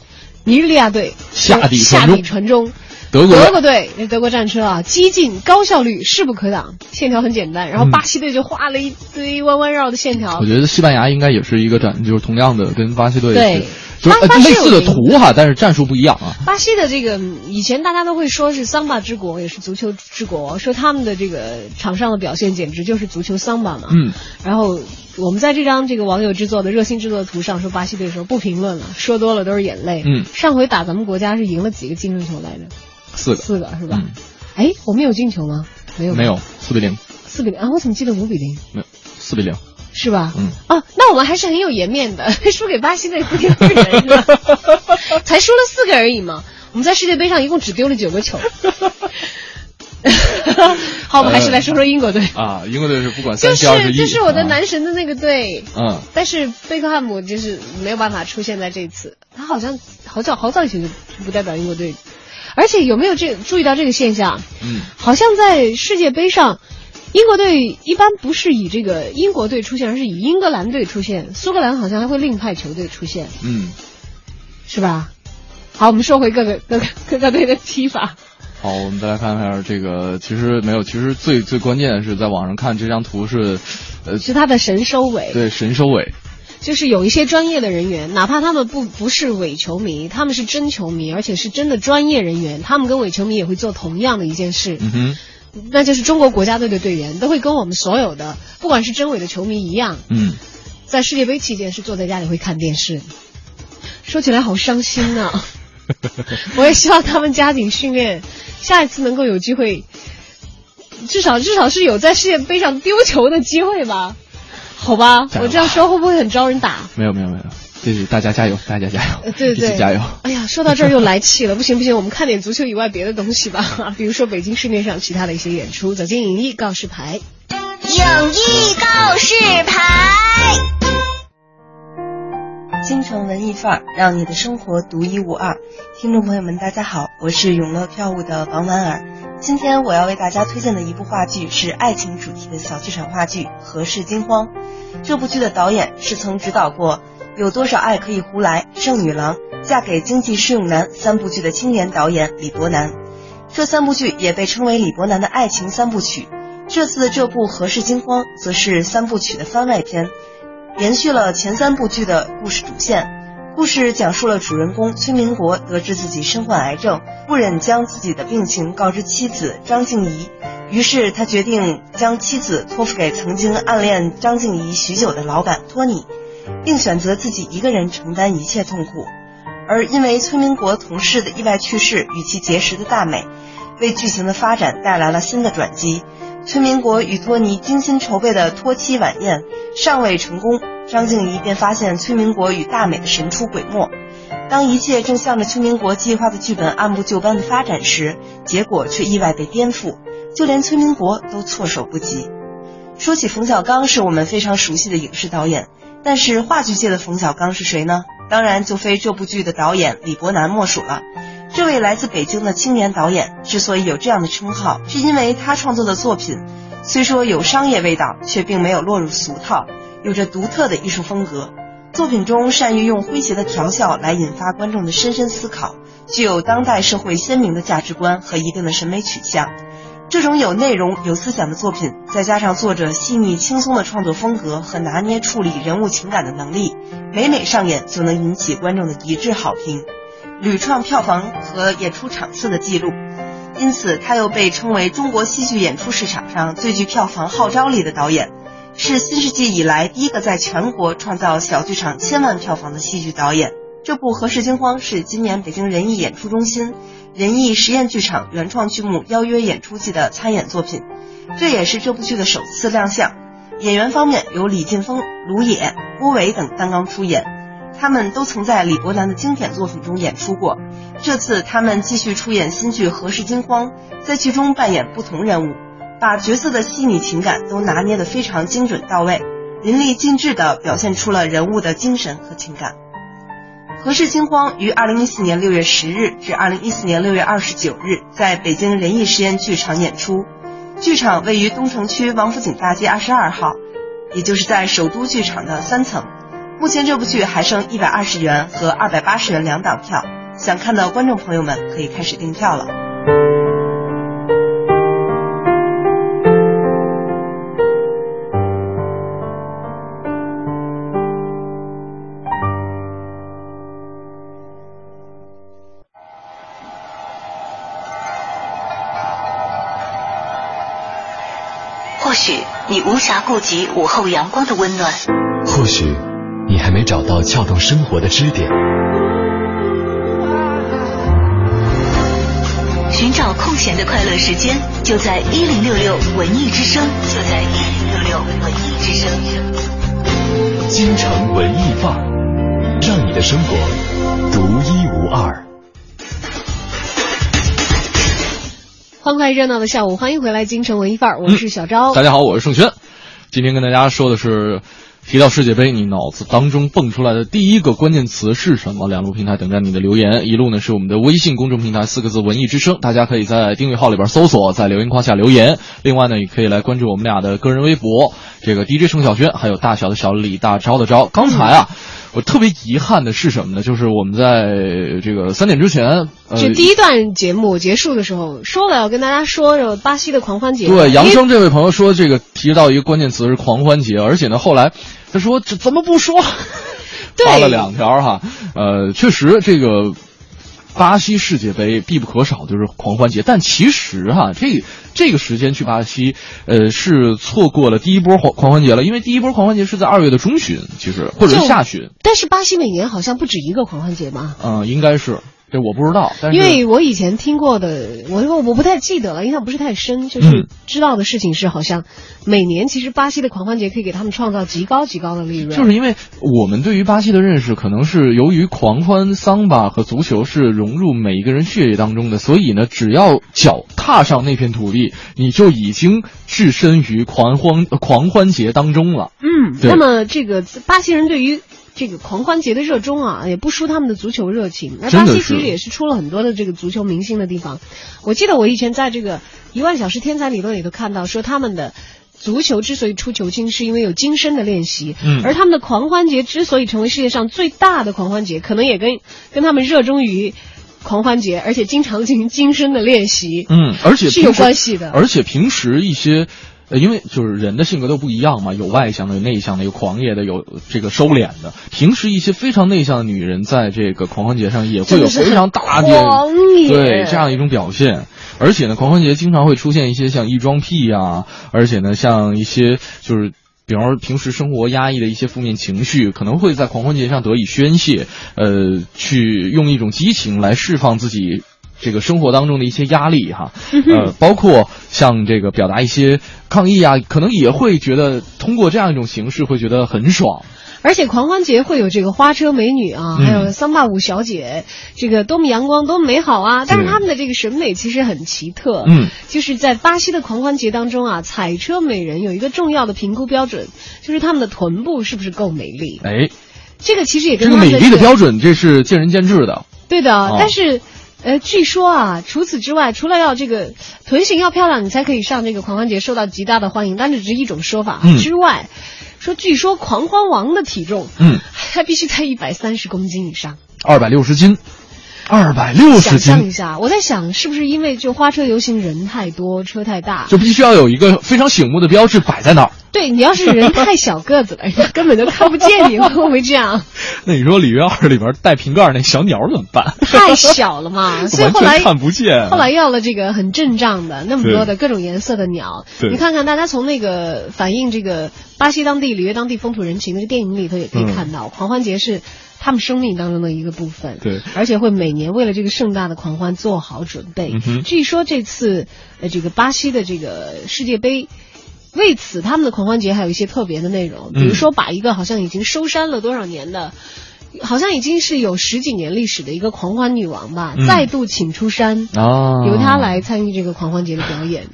尼日利亚队下底下底传中。德国德国队那德国战车啊，激进高效率，势不可挡，线条很简单。然后巴西队就画了一堆弯弯绕的线条。我觉得西班牙应该也是一个战，就是同样的跟巴西队对是，就是类似的图哈，但是战术不一样啊。巴西的这个嗯以前大家都会说是桑巴之国，也是足球之国，说他们的这个场上的表现简直就是足球桑巴嘛。嗯，然后我们在这张这个网友制作的热心制作的图上说巴西队的时候不评论了，说多了都是眼泪。嗯上回打咱们国家是赢了几个净胜球来着？四个四个是吧嗯？哎、我们有进球吗？没有，没有，四比零，四比零啊！我怎么记得五比零？没有四比零。是吧？嗯啊，那我们还是很有颜面的，输给巴西队不丢人是吧？才输了四个而已嘛。我们在世界杯上一共只丢了九个球。好，我们还是来说说英国队。啊，英国队是不管就三七二十一，是就是我的啊男神的那个队，嗯，但是贝克汉姆就是没有办法出现在这次，他好像好早好早以前就不代表英国队，而且有没有这注意到这个现象？嗯，好像在世界杯上，英国队一般不是以这个英国队出现，而是以英格兰队出现，苏格兰好像还会另派球队出现，嗯，是吧？好，我们说回各个 各个各个队的踢法。好，我们再来看一下这个，其实没有，其实最最关键的是在网上看这张图是，呃，是他的神收尾，对神收尾，就是有一些专业的人员，哪怕他们不不是伪球迷，他们是真球迷，而且是真的专业人员，他们跟伪球迷也会做同样的一件事，嗯哼，那就是中国国家队的队员都会跟我们所有的不管是真伪的球迷一样，嗯，在世界杯期间是坐在家里会看电视。说起来好伤心呐、我也希望他们加紧训练，下一次能够有机会，至少至少是有在世界杯上丢球的机会吧？好吧，吧我这样说会不会很招人打？没有没有没有，这是大家加油，大家加油，呃，对对，一起加油。哎呀，说到这儿又来气了，不行不行，我们看点足球以外别的东西吧，比如说北京市面上其他的一些演出。走进影艺告示牌，影艺告示牌。京城文艺范儿，让你的生活独一无二。听众朋友们，大家好，我是永乐票务的王婉儿。今天我要为大家推荐的一部话剧是爱情主题的小剧场话剧《何氏惊慌》。这部剧的导演是曾指导过《有多少爱可以胡来》《剩女郎》《嫁给经济适用男》三部剧的青年导演李伯南。这三部剧也被称为李伯南的爱情三部曲。这次的这部《何氏惊慌》则是三部曲的番外篇，延续了前三部剧的故事主线。故事讲述了主人公崔明国得知自己身患癌症，不忍将自己的病情告知妻子张静怡，于是他决定将妻子托付给曾经暗恋张静怡许久的老板托尼，并选择自己一个人承担一切痛苦。而因为崔明国同事的意外去世与其结识的大美，为剧情的发展带来了新的转机。崔明国与托尼精心筹备的托妻晚宴尚未成功，张静怡便发现崔明国与大美的神出鬼没。当一切正向着崔明国计划的剧本按部就班的发展时，结果却意外被颠覆，就连崔明国都措手不及。说起冯小刚，是我们非常熟悉的影视导演，但是话剧界的冯小刚是谁呢？当然就非这部剧的导演李伯南莫属了。这位来自北京的青年导演之所以有这样的称号，是因为他创作的作品虽说有商业味道，却并没有落入俗套，有着独特的艺术风格。作品中善于用诙谐的调笑来引发观众的深深思考，具有当代社会鲜明的价值观和一定的审美取向。这种有内容、有思想的作品，再加上作者细腻轻松的创作风格和拿捏处理人物情感的能力，每每上演就能引起观众的一致好评。屡创票房和演出场次的记录，因此他又被称为中国戏剧演出市场上最具票房号召力的导演，是新世纪以来第一个在全国创造小剧场千万票房的戏剧导演。这部《何氏惊慌》是今年北京人艺演出中心、人艺实验剧场原创剧目邀约演出季的参演作品，这也是这部剧的首次亮相。演员方面由李劲峰、卢野、郭伟等担纲出演。他们都曾在李伯南的经典作品中演出过，这次他们继续出演新剧《何氏惊慌》，在剧中扮演不同人物，把角色的细腻情感都拿捏得非常精准到位，淋漓尽致地表现出了人物的精神和情感。《何氏惊慌》于二零一四年六月十日至二零一四年六月二十九日在北京人艺实验剧场演出，剧场位于东城区王府井大街二十二号，也就是在首都剧场的三层。目前这部剧还剩一百二十元和二百八十元两档票，想看的观众朋友们可以开始订票了。或许你无暇顾及午后阳光的温暖，或许你还没找到撬动生活的支点。寻找空闲的快乐时间，就在一零六六文艺之声，就在一零六六文艺之声。京城文艺范儿，让你的生活独一无二。欢快热闹的下午，欢迎回来，京城文艺范儿，我是小昭。大家好，我是盛轩。今天跟大家说的是，提到世界杯，你脑子当中蹦出来的第一个关键词是什么？两路平台等待你的留言，一路呢是我们的微信公众平台四个字“文艺之声”，大家可以在订阅号里边搜索，在留言框下留言。另外呢，也可以来关注我们俩的个人微博，这个 DJ 程小轩，还有大小的小李大钊的招。刚才啊。我特别遗憾的是什么呢？就是我们在这个三点之前，呃，就第一段节目结束的时候，说了要跟大家说说巴西的狂欢节。对，杨生这位朋友说，这个提到一个关键词是狂欢节，而且呢，后来他说这怎么不说？发了两条哈，呃，确实这个。巴西世界杯必不可少就是狂欢节，但其实哈，这这个时间去巴西，呃，是错过了第一波狂狂欢节了，因为第一波狂欢节是在二月的中旬，其实或者是下旬。但是巴西每年好像不止一个狂欢节吧？嗯，应该是。这我不知道，但是因为我以前听过的，我我我不太记得了，印象不是太深。就是知道的事情是，好像每年其实巴西的狂欢节可以给他们创造极高极高的利润。就是因为我们对于巴西的认识，可能是由于狂欢、桑巴和足球是融入每一个人血液当中的，所以呢，只要脚踏上那片土地，你就已经置身于狂欢狂欢节当中了。嗯，那么这个巴西人对于。这个狂欢节的热衷啊，也不输他们的足球热情。那巴西其实也是出了很多的这个足球明星的地方。我记得我以前在这个一万小时天才理论里头看到，说他们的足球之所以出球星，是因为有精深的练习。嗯。而他们的狂欢节之所以成为世界上最大的狂欢节，可能也跟跟他们热衷于狂欢节，而且经常进行精深的练习。嗯，而且是有关系的而且平时一些。呃，因为就是人的性格都不一样嘛，有外向的，有内向的，有狂野的，有这个收敛的。平时一些非常内向的女人，在这个狂欢节上也会有非常大的对这样一种表现。而且呢，狂欢节经常会出现一些像异装癖啊、而且呢，像一些就是。比方说，平时生活压抑的一些负面情绪，可能会在狂欢节上得以宣泄，呃，去用一种激情来释放自己这个生活当中的一些压力哈，呃，包括像这个表达一些抗议啊，可能也会觉得通过这样一种形式会觉得很爽。而且狂欢节会有这个花车美女啊，嗯还有桑巴舞小姐，这个多么阳光，多么美好啊！但是他们的这个审美其实很奇特，嗯，就是在巴西的狂欢节当中啊，彩车美人有一个重要的评估标准，就是他们的臀部是不是够美丽。哎，这个其实也这跟这个美丽的标准，这是见仁见智的。对的，哦但是。呃，据说啊，除此之外，除了要这个臀型要漂亮，你才可以上这个狂欢节，受到极大的欢迎，但这只是一种说法、嗯。之外，说据说狂欢王的体重，嗯，还必须在一百三十公斤以上。二百六十斤，二百六十想象一，下，我在想是不是因为就花车游行人太多，车太大，就必须要有一个非常醒目的标志摆在那儿。对你要是人太小个子了，人家根本就看不见你，会不会这样？那你说里约二里边带瓶盖那小鸟怎么办？太小了嘛，所以后来看不见。后来要了这个很阵仗的那么多的各种颜色的鸟，你看看大家从那个反映这个巴西当地里约当地风土人情的这个电影里头也可以看到，狂欢节是他们生命当中的一个部分，对，而且会每年为了这个盛大的狂欢做好准备。嗯据说这次呃这个巴西的这个世界杯。为此，他们的狂欢节还有一些特别的内容，比如说把一个好像已经收山了多少年的，好像已经是有十几年历史的一个狂欢女王吧，嗯。再度请出山，啊，由她来参与这个狂欢节的表演，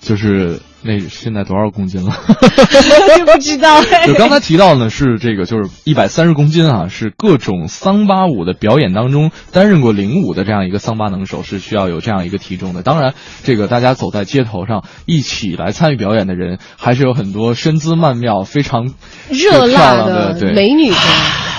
就是那现在多少公斤了？就不知道。就刚才提到呢，是这个就是一百三十公斤啊，是各种桑巴舞的表演当中担任过领舞的这样一个桑巴能手是需要有这样一个体重的。当然，这个大家走在街头上一起来参与表演的人，还是有很多身姿曼妙、非常 热辣的对美女的，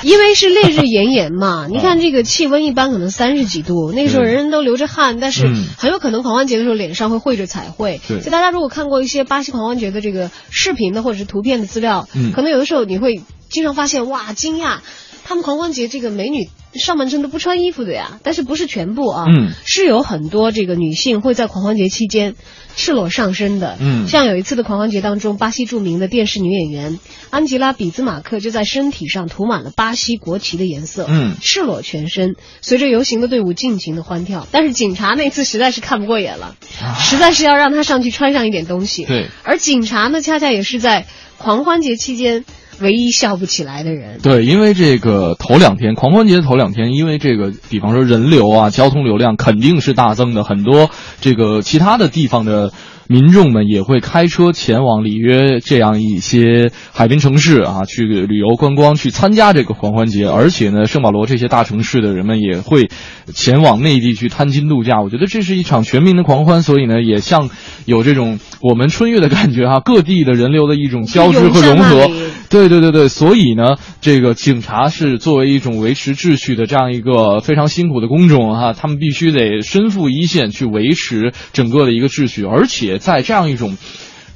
因为是烈日炎炎嘛。你看这个气温一般可能三十几度，那个时候人人都流着汗，但是嗯很有可能狂欢节的时候脸上会绘着彩绘。对所以大家如果看过一些巴西狂欢节的这个视频的或者是图片的资料，嗯。可能有的时候你会经常发现哇惊讶，他们狂欢节这个美女上半身都不穿衣服的呀，但是不是全部啊，嗯。是有很多这个女性会在狂欢节期间赤裸上身的，嗯。像有一次的狂欢节当中，巴西著名的电视女演员安吉拉·比兹马克就在身体上涂满了巴西国旗的颜色，嗯。赤裸全身，随着游行的队伍尽情的欢跳。但是警察那次实在是看不过眼了，实在是要让她上去穿上一点东西。对。而警察呢，恰恰也是在狂欢节期间唯一笑不起来的人。对，因为这个头两天狂欢节头两天，因为这个，比方说人流啊、交通流量肯定是大增的，很多这个其他的地方的民众们也会开车前往里约这样一些海滨城市啊，去旅游观光，去参加这个狂欢节。而且呢，圣保罗这些大城市的人们也会前往内地去探亲度假。我觉得这是一场全民的狂欢，所以呢，也像有这种我们春运的感觉哈、各地的人流的一种交织和融合。对 对对对，所以呢，这个警察是作为一种维持秩序的这样一个非常辛苦的工种哈、他们必须得身负一线去维持整个的一个秩序，而且在这样一种。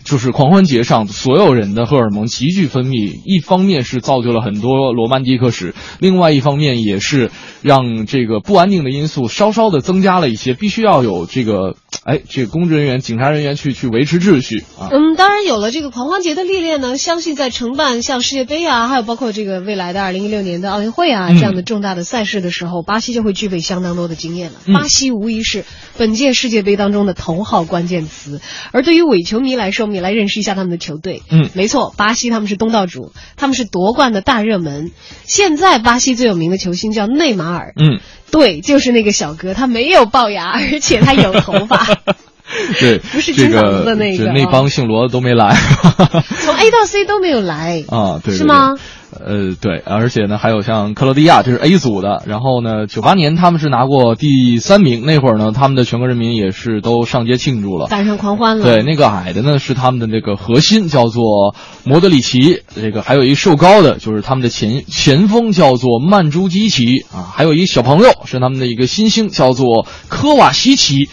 就是狂欢节上，所有人的荷尔蒙急剧分泌，一方面是造就了很多罗曼蒂克史，另外一方面也是让这个不安定的因素稍稍的增加了一些，必须要有这个，哎，这个公职人员、警察人员去去维持秩序啊。嗯，当然有了这个狂欢节的历练呢，相信在承办像世界杯啊，还有包括这个未来的二零一六年的奥运会啊、嗯这样的重大的赛事的时候，巴西就会具备相当多的经验了。嗯巴西无疑是本届世界杯当中的头号关键词。而对于伪球迷来说，我们也来认识一下他们的球队。嗯没错，巴西他们是东道主，他们是夺冠的大热门。现在巴西最有名的球星叫内马尔，嗯，对，就是那个小哥，他没有龅牙，而且他有头发。对，不是这金子的那个这那啊帮姓罗的都没来 从 A 到 C 都没有来啊，对，对是吗？对呃，对，而且呢，还有像克罗地亚，这是 A 组的。然后呢，九八年他们是拿过第三名，那会儿呢，他们的全国人民也是都上街庆祝了。赶上狂欢了。对，那个矮的呢是他们的那个核心，叫做莫德里奇。这个还有一瘦高的，就是他们的前前锋，叫做曼朱基奇啊。还有一小朋友是他们的一个新星，叫做科瓦西奇。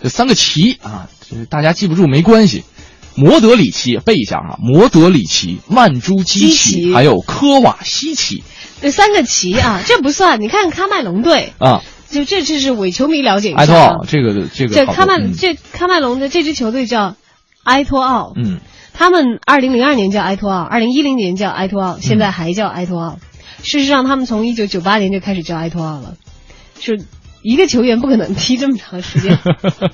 这三个奇啊，这大家记不住没关系。摩德里奇背一下啊，摩德里奇、曼朱基基奇，还有科瓦西奇这三个奇啊，这不算。你看喀麦隆队，啊。就这这是伪球迷了解一下、啊。埃托奥这个这个这喀麦、嗯这喀麦隆的这支球队叫埃托奥，嗯，他们二零零二年叫埃托奥，二零一零年叫埃托奥，现在还叫埃托奥。事实上，他们从一九九八年就开始叫埃托奥了，是一个球员不可能踢这么长时间。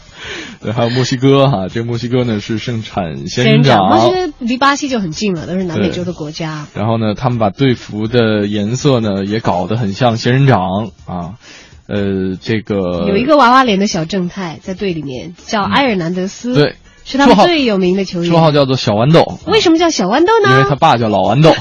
对，还有墨西哥哈，这墨西哥呢是盛产仙仙人人掌，墨西哥离巴西就很近了，都是南美洲的国家。然后呢，他们把队服的颜色呢也搞得很像仙人掌啊，呃，这个有一个娃娃脸的小正太在队里面，叫埃尔南德斯，嗯对，是他们最有名的球员。绰号叫做小豌豆，为什么叫小豌豆呢？因为他爸叫老豌豆。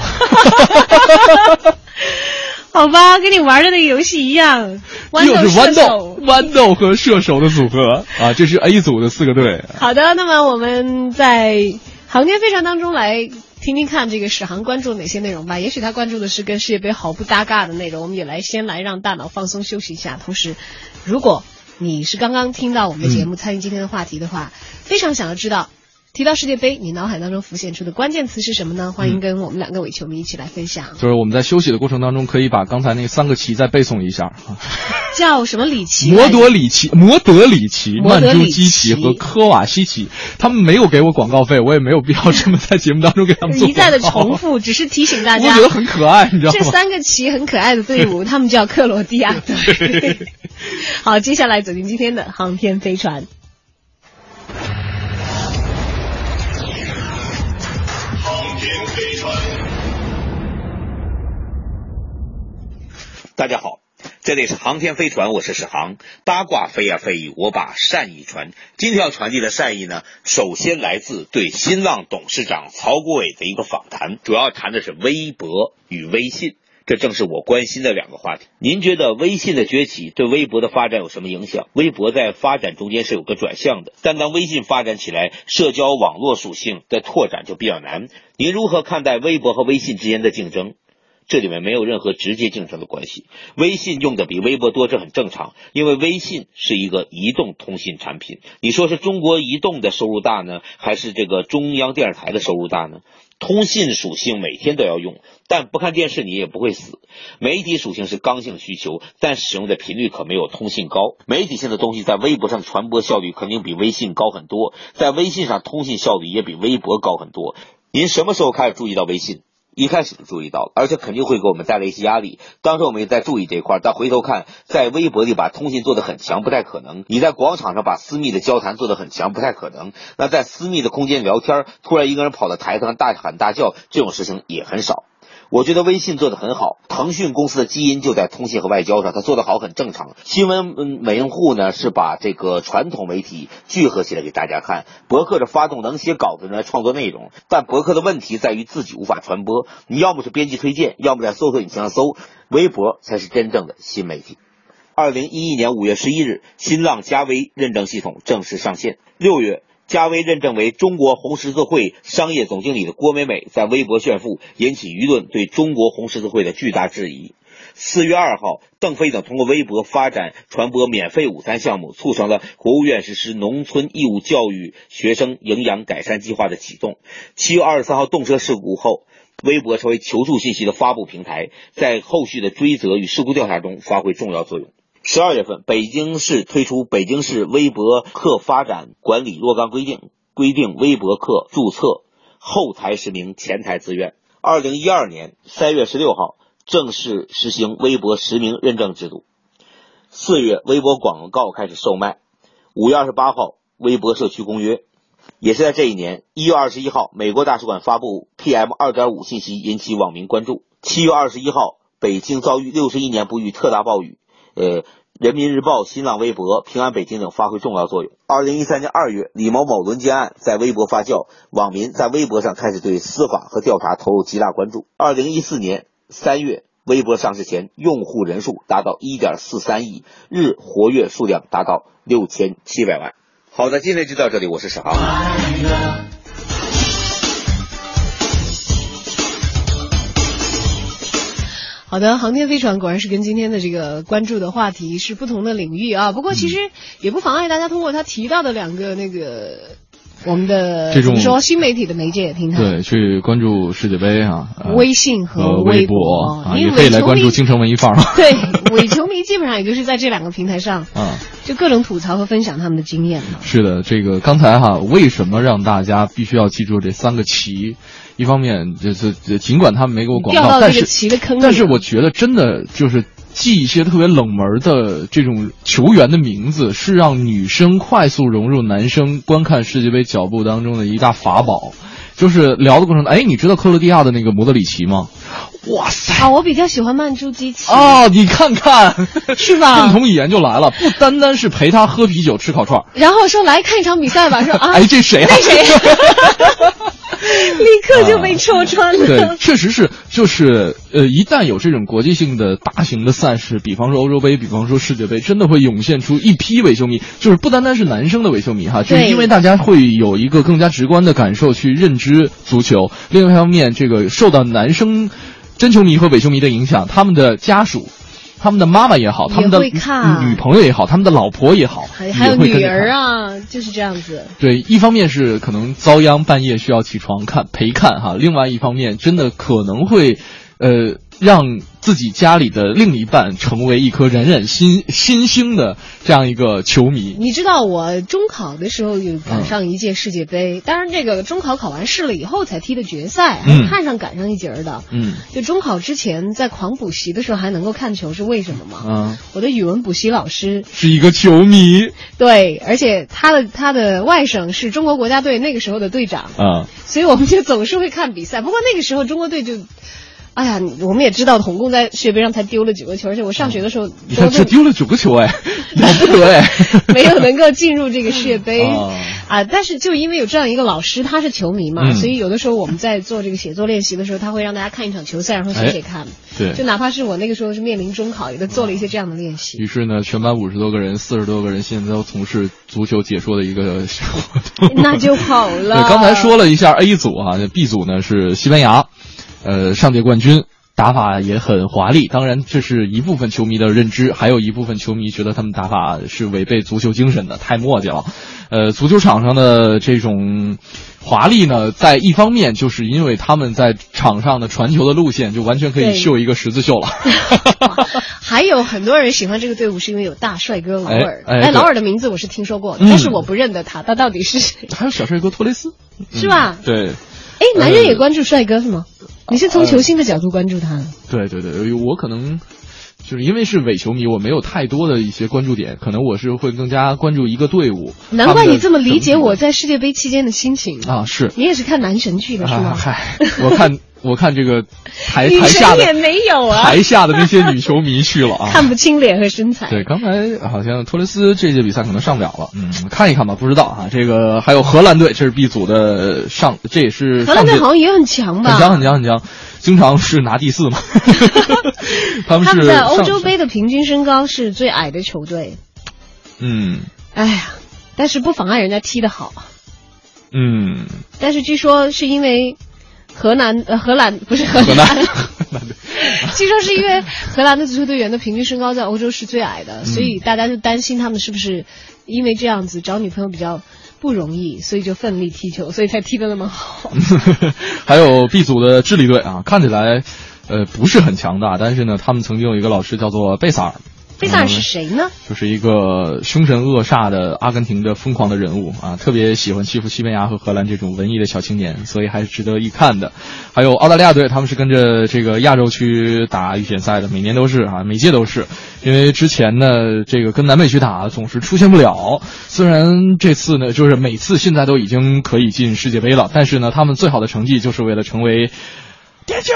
好吧，跟你玩的那个游戏一样，豌豆又是豌豆、豌豆和射手的组合 啊！这是 A 组的四个队。好的，那么我们在航天飞船当中来听听看这个史航关注哪些内容吧。也许他关注的是跟世界杯毫不搭嘎的内容，我们也来先来让大脑放松休息一下。同时，如果你是刚刚听到我们的节目，参与今天的话题的话，非常想要知道。提到世界杯，你脑海当中浮现出的关键词是什么呢？欢迎跟我们两个伪球迷一起来分享。就是我们在休息的过程当中，可以把刚才那三个旗再背诵一下 啊。叫什么里奇？摩德里奇、摩德里奇、曼朱基奇奇和科瓦西奇，他们没有给我广告费，我也没有必要这么在节目当中给他们做一再的重复，只是提醒大家我。觉得很可爱，你知道吗？这三个旗很可爱的队伍，他们叫克罗地亚队。好，接下来走进今天的航天飞船。天飞船大家好，这里是航天飞船，我是史航。八卦飞呀飞，我把善意传。今天要传递的善意呢，首先来自对新浪董事长曹国伟的一个访谈，主要谈的是微博与微信。这正是我关心的两个话题。您觉得微信的崛起对微博的发展有什么影响？微博在发展中间是有个转向的，但当微信发展起来，社交网络属性的拓展就比较难。您如何看待微博和微信之间的竞争？这里面没有任何直接竞争的关系。微信用的比微博多，这很正常，因为微信是一个移动通信产品。你说是中国移动的收入大呢，还是这个中央电视台的收入大呢？通信属性每天都要用，但不看电视你也不会死。媒体属性是刚性需求，但使用的频率可没有通信高。媒体性的东西在微博上传播效率肯定比微信高很多，在微信上通信效率也比微博高很多。您什么时候开始注意到微信？一开始就注意到了，而且肯定会给我们带来一些压力。当时我们也在注意这一块，但回头看，在微博里把通信做得很强不太可能；你在广场上把私密的交谈做得很强不太可能。那在私密的空间聊天，突然一个人跑到台上大喊大叫，这种事情也很少。我觉得微信做得很好，腾讯公司的基因就在通信和外交上，它做得好很正常。新闻嗯门户呢是把这个传统媒体聚合起来给大家看，博客是发动能写稿子的人创作内容，但博客的问题在于自己无法传播，你要么是编辑推荐，要么在搜索引擎上搜，微博才是真正的新媒体。二零一一年五月十一日，新浪加微认证系统正式上线。六月。加微认证为中国红十字会商业总经理的郭美美在微博炫富，引起舆论对中国红十字会的巨大质疑。四月二号，邓飞等通过微博发展传播免费午餐项目，促成了国务院实施农村义务教育学生营养改善计划的启动。七月二十三号动车事故后，微博成为求助信息的发布平台，在后续的追责与事故调查中发挥重要作用。十二月份，北京市推出《北京市微博客发展管理若干规定》，规定微博客注册后台实名、前台自愿。二零一二年三月十六号正式实行微博实名认证制度。四月，微博广告开始售卖。五月二十八号，微博社区公约。也是在这一年，一月二十一号，美国大使馆发布 PM 二点五信息，引起网民关注。七月二十一号，北京遭遇六十一年不遇特大暴雨。呃，人民日报、新浪微博、平安北京等发挥重要作用。二零一三年二月，李某某轮奸案在微博发酵，网民在微博上开始对司法和调查投入极大关注。二零一四年三月，微博上市前用户人数达到一点四三亿，日活跃数量达到六千七百万。好的，今天就到这里，我是史航。好的，航天飞船果然是跟今天的这个关注的话题是不同的领域啊。不过其实也不妨碍大家通过他提到的两个那个我们的这种说新媒体的媒介平台，对，去关注世界杯啊，呃微信和和微博啊，也可以来关注京城文艺范儿。对，伪球迷基本上也就是在这两个平台上，啊，就各种吐槽和分享他们的经验嘛。是的，这个刚才哈，为什么让大家必须要记住这三个旗？一方面就是尽管他们没给我广告，掉到这个但是棋的坑里，但是我觉得真的就是记一些特别冷门的这种球员的名字，是让女生快速融入男生观看世界杯脚步当中的一大法宝。就是聊的过程，哎，你知道克罗地亚的那个莫德里奇吗？哇塞！啊，我比较喜欢曼珠基奇哦，你看看，是吧？共同语言就来了，不单单是陪他喝啤酒吃烤串，然后说来看一场比赛吧，说啊，哎，这谁啊？那谁？立刻就被戳穿了。对，确实是，就是呃，一旦有这种国际性的大型的赛事，比方说欧洲杯，比方说世界杯，真的会涌现出一批伪球迷，就是不单单是男生的伪球迷哈，就是因为大家会有一个更加直观的感受去认知足球。另外一方面，这个受到男生真球迷和伪球迷的影响，他们的家属。他们的妈妈也好，他们的女朋友也好，他们的老婆也好，还还有女儿啊，就是这样子。对，一方面是可能遭殃，半夜需要起床看陪看哈；另外一方面，真的可能会，呃，让自己家里的另一半成为一颗冉冉新新星的这样一个球迷。你知道我中考的时候有赶上一届世界杯，当然这个中考考完试了以后才踢的决赛，看上赶上一节儿的。嗯就中考之前在狂补习的时候还能够看球，是为什么吗？嗯，我的语文补习老师是一个球迷对，而且他的他的外甥是中国国家队那个时候的队长，啊，所以我们就总是会看比赛。不过那个时候中国队就，哎呀，我们也知道，统共在世界杯上才丢了九个球，而且我上学的时候，你中国队看这丢了九个球哎，了不得哎，没有能够进入这个世界杯 哦啊。但是就因为有这样一个老师，他是球迷嘛，嗯所以有的时候我们在做这个写作练习的时候，他会让大家看一场球赛，然后写写看。对就哪怕是我那个时候是面临中考，也都做了一些这样的练习。于是呢，全班五十多个人，四十多个人现在都从事足球解说的一个活动。那就好了。对，刚才说了一下 A 组啊，B 组呢是西班牙，呃，上届冠军。打法也很华丽，当然这是一部分球迷的认知，还有一部分球迷觉得他们打法是违背足球精神的，太墨迹了。呃，足球场上的这种华丽呢，在一方面就是因为他们在场上的传球的路线就完全可以对绣一个十字绣了。还有很多人喜欢这个队伍，是因为有大帅哥劳尔。哎劳尔的名字我是听说过，嗯但是我不认得他，他到底是谁？还有小帅哥托雷斯，是吧？对，哎，男人也关注帅哥是吗？你是从球星的角度关注他对？对对对，我可能就是因为是伪球迷，我没有太多的一些关注点，可能我是会更加关注一个队伍。难怪你这么理解我在世界杯期间的心情啊！是你也是看男神去的是啊，吗？嗨，我看我看这个台台下的神也没有啊，台下的那些女球迷去了啊。看不清脸和身材。对，刚才好像托雷斯这届比赛可能上不了了，嗯，看一看吧，不知道啊。这个还有荷兰队，这是 B 组的上，这也是荷兰队好像也很强吧？很强很强很强，经常是拿第四嘛。他们是他们在欧洲杯的平均身高是最矮的球队。嗯哎呀，但是不妨碍人家踢得好。嗯，但是据说是因为荷兰呃荷兰不是荷荷兰，兰 据说是因为荷兰的足球队员的平均身高在欧洲是最矮的，嗯所以大家就担心他们是不是因为这样子找女朋友比较不容易，所以就奋力踢球，所以才踢得那么好。还有 B 组的智利队啊，看起来呃不是很强大，但是呢，他们曾经有一个老师叫做贝萨尔。贝萨尔是谁呢？就是一个凶神恶煞的阿根廷的疯狂的人物啊，特别喜欢欺负西班牙和荷兰这种文艺的小青年，所以还是值得一看的。还有澳大利亚队，他们是跟着这个亚洲区打预选赛的，每年都是啊，每届都是。因为之前呢，这个跟南美区打总是出现不了，虽然这次呢，就是每次现在都已经可以进世界杯了，但是呢，他们最好的成绩就是为了成为点球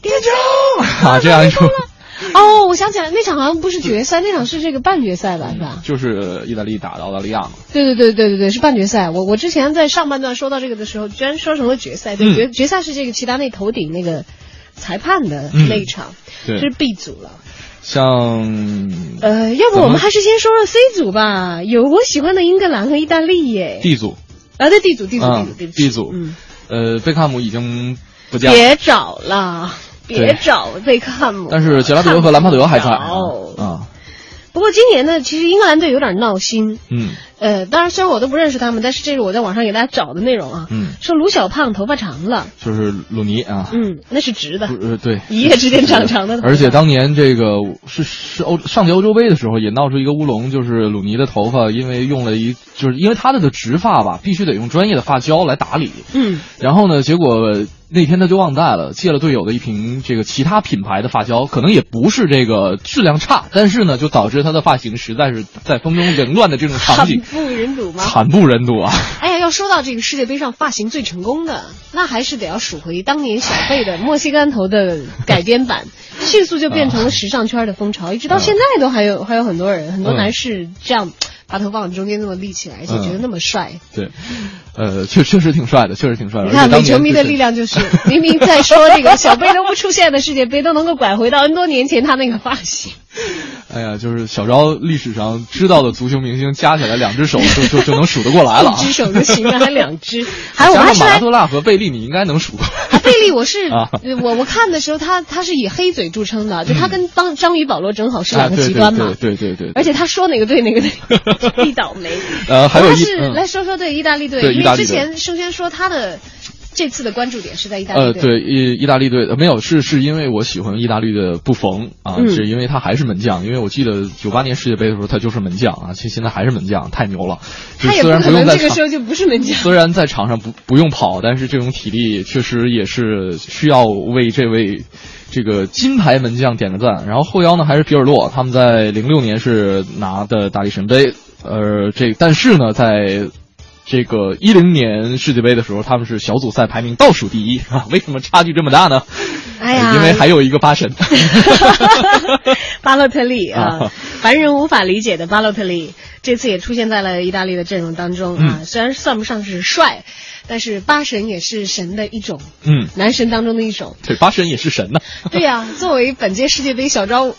点球啊这样一种。哦，我 我想起来那场好像不是决赛，那场是这个半决赛吧，是吧？就是意大利打的澳大利亚嘛。对对对对对对，是半决赛。我我之前在上半段说到这个的时候，居然说成了决赛。对，嗯决决赛是这个齐达内头顶那个裁判的嗯那一场，对这是 B 组了。像呃，要不我们还是先说说 C 组吧。有我喜欢的英格兰和意大利耶。D 组啊，对 D 组 D 组 D 啊组 D 组。，D 组，嗯，呃，贝克汉姆已经不见了，别找了，别找贝克汉姆。但是杰拉德和兰帕德还在啊，不过今年呢，其实英格兰队有点闹心。嗯。呃，当然虽然我都不认识他们，但是这是我在网上给大家找的内容啊。嗯，说卢小胖头发长了，就是鲁尼啊，嗯，那是直的，呃对，一夜之间长长的头发。而且当年这个是是欧上届欧洲杯的时候也闹出一个乌龙，就是鲁尼的头发因为用了一就是因为他的的直发吧，必须得用专业的发胶来打理，嗯，然后呢，结果那天他就忘带了，借了队友的一瓶这个其他品牌的发胶，可能也不是这个质量差，但是呢，就导致他的发型实在是在风中凌乱的这种场惨景不忍睹吗？惨不忍睹啊！哎呀，要说到这个世界杯上发型最成功的，那还是得要数回当年小贝的墨西哥头的改编版，迅速就变成了时尚圈的风潮，一直到现在都还有还有很多人，很多嗯男士这样把头发往中间那么立起来，而且觉得那么帅。对，呃，确确实挺帅的，确实挺帅的。你看而且当伪球迷的力量就是，明明在说这个小贝都不出现的世界杯，都能够拐回到 N 多年前他那个发型。哎呀，就是小昭历史上知道的足球明星加起来两只手就就就能数得过来了啊。一只手就行了，还两只。还有我们还是来加上马拉多纳和贝利，你应该能数过。啊，贝利，我是、我我看的时候，他他是以黑嘴著称的，就他跟当章鱼保罗正好是两个极端嘛。对对对对对。而且他说哪个队哪个队，一倒霉。呃，还有他是、嗯来说说对意大利队，因为之前生轩说他的这次的关注点是在意大利呃，对，意意大利队呃没有是是因为我喜欢意大利的布冯啊，嗯是因为他还是门将，因为我记得九八年世界杯的时候他就是门将啊，其实现在还是门将，太牛了。他也虽然不可能用在场这个时候就不是门将。虽然在场上不不用跑，但是这种体力确实也是需要为这位这个金牌门将点个赞。然后后腰呢还是皮尔洛，他们在零六年是拿的大力神杯，呃，这但是呢在。这个一零年世界杯的时候，他们是小组赛排名倒数第一啊！为什么差距这么大呢？哎呀，因为还有一个巴神，巴洛特利啊 啊，凡人无法理解的巴洛特利，这次也出现在了意大利的阵容当中啊。嗯虽然算不上是帅，但是八神也是神的一种，嗯，男神当中的一种。对，八神也是神呢。对呀、作为本届世界杯小昭唯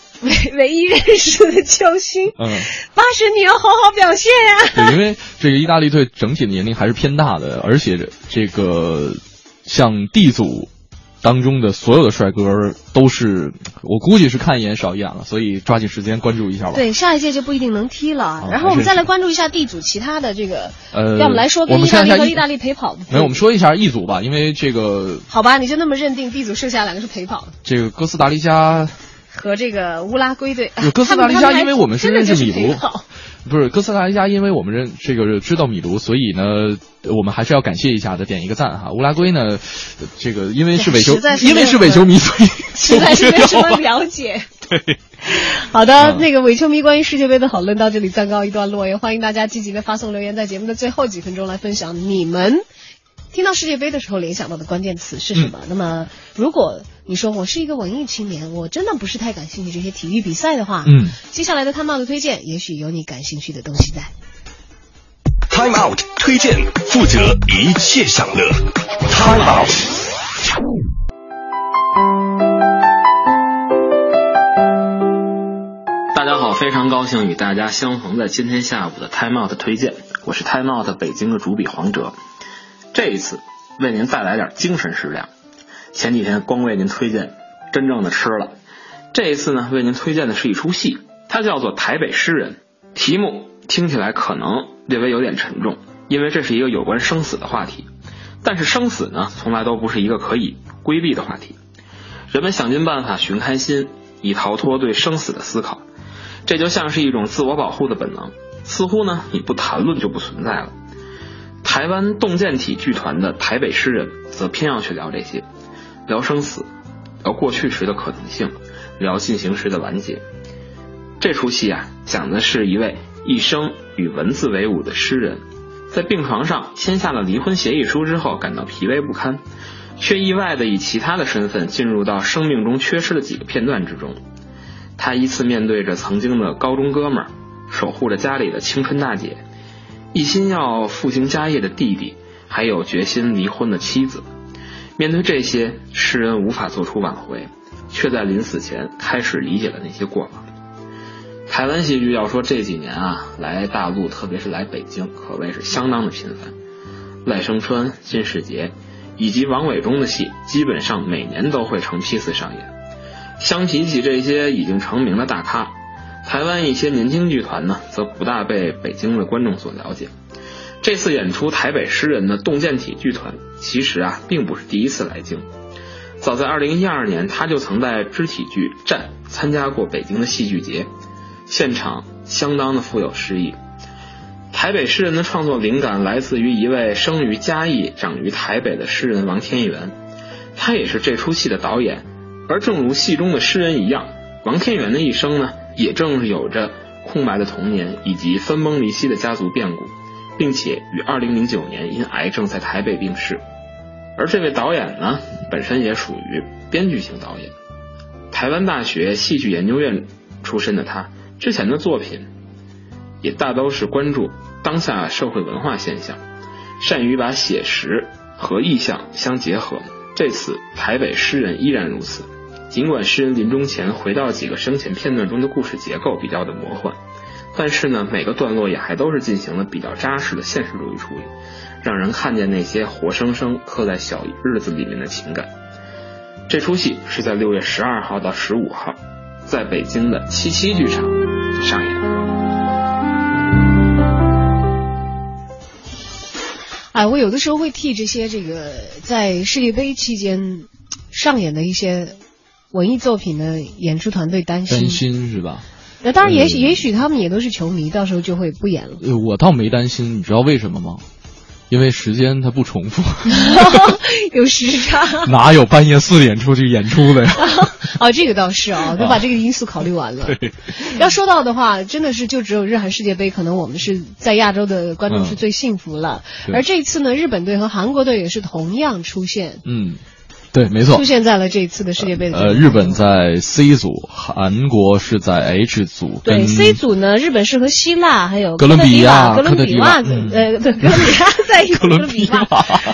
唯一认识的球星，嗯，八神你要好好表现呀、对，因为这个意大利队整体的年龄还是偏大的，而且这个像 D 组当中的所有的帅哥都是，我估计是看一眼少一眼了，所以抓紧时间关注一下吧。对，下一届就不一定能踢了。哦然后我们再来关注一下 D 组其他的这个，呃，要么来说跟意大利和意大利陪跑的。没有，我们说一下 E 组吧，因为这个好吧，你就那么认定 D 组剩下两个是陪跑的。这个哥斯达黎加，和这个乌拉圭队，哥斯达黎加，因为我们是认识米卢不是哥斯达黎加，因为我们认这个知道米卢，所以呢，我们还是要感谢一下的，点一个赞哈。乌拉圭呢，这个因为是伪球 因为是伪球迷，所以实在是没什么了解。对，好的，嗯那个伪球迷关于世界杯的讨论到这里暂告一段落，也欢迎大家积极的发送留言，在节目的最后几分钟来分享你们听到世界杯的时候联想到的关键词是什么。那么，如果你说我是一个文艺青年，我真的不是太感兴趣这些体育比赛的话，嗯，接下来的探报的推荐，也许有你感兴趣的东西在。Time Out 推荐，负责一切享乐。Time Out。大家好，非常高兴与大家相逢在今天下午的 Time Out 推荐，我是 Time Out 北京的主笔黄哲。这一次为您带来点精神食粮。前几天光为您推荐真正的吃了，这一次呢为您推荐的是一出戏，它叫做《台北诗人》。题目听起来可能略微有点沉重，因为这是一个有关生死的话题。但是生死呢，从来都不是一个可以规避的话题。人们想尽办法寻开心，以逃脱对生死的思考。这就像是一种自我保护的本能，似乎呢你不谈论就不存在了。台湾洞见体剧团的台北诗人则偏要去聊这些，聊生死，聊过去时的可能性，聊进行时的完结。这出戏啊，讲的是一位一生与文字为伍的诗人，在病床上签下了离婚协议书之后，感到疲惫不堪，却意外的以其他的身份进入到生命中缺失的几个片段之中。他依次面对着曾经的高中哥们儿，守护着家里的青春大姐，一心要复兴家业的弟弟，还有决心离婚的妻子。面对这些，诗人无法做出挽回，却在临死前开始理解了那些过往。台湾戏剧要说这几年啊，来大陆，特别是来北京，可谓是相当的频繁。赖声川、金世杰以及王伟忠的戏，基本上每年都会成批次上演。相比起这些已经成名的大咖，台湾一些年轻剧团呢，则不大被北京的观众所了解。这次演出台北诗人的洞见体剧团，其实啊，并不是第一次来京。早在2012年，他就曾在肢体剧《战》参加过北京的戏剧节，现场相当的富有诗意。台北诗人的创作灵感来自于一位生于嘉义、长于台北的诗人王天元，他也是这出戏的导演。而正如戏中的诗人一样，王天元的一生呢，也正是有着空白的童年以及分崩离析的家族变故，并且于2009年因癌症在台北病逝。而这位导演呢，本身也属于编剧型导演，台湾大学戏剧研究院出身的他，之前的作品也大都是关注当下社会文化现象，善于把写实和意象相结合。这次台北诗人依然如此，尽管诗人临终前回到几个生前片段中的故事结构比较的魔幻，但是呢，每个段落也还都是进行了比较扎实的现实主义处理，让人看见那些活生生刻在小日子里面的情感。这出戏是在六月十二号到十五号，在北京的七七剧场上演。哎，我有的时候会替这些这个在世界杯期间上演的一些文艺作品的演出团队担心。担心是吧？那当然，也许也许他们也都是球迷，到时候就会不演了。呃，我倒没担心，你知道为什么吗？因为时间它不重复，有时差。哪有半夜四点出去演出的呀？啊，这个倒是啊，都把这个因素考虑完了。对，要说到的话，真的是就只有日韩世界杯，可能我们是在亚洲的观众是最幸福了。对而这次呢，日本队和韩国队也是同样出现，嗯，对，没错出。现在了这一次的世界杯的。呃，日本在 C 组，韩国是在 H 组，对 C 组呢，日本是和希腊还有哥伦比亚哥伦比亚，呃，对，哥伦比亚 在一起哥伦比亚，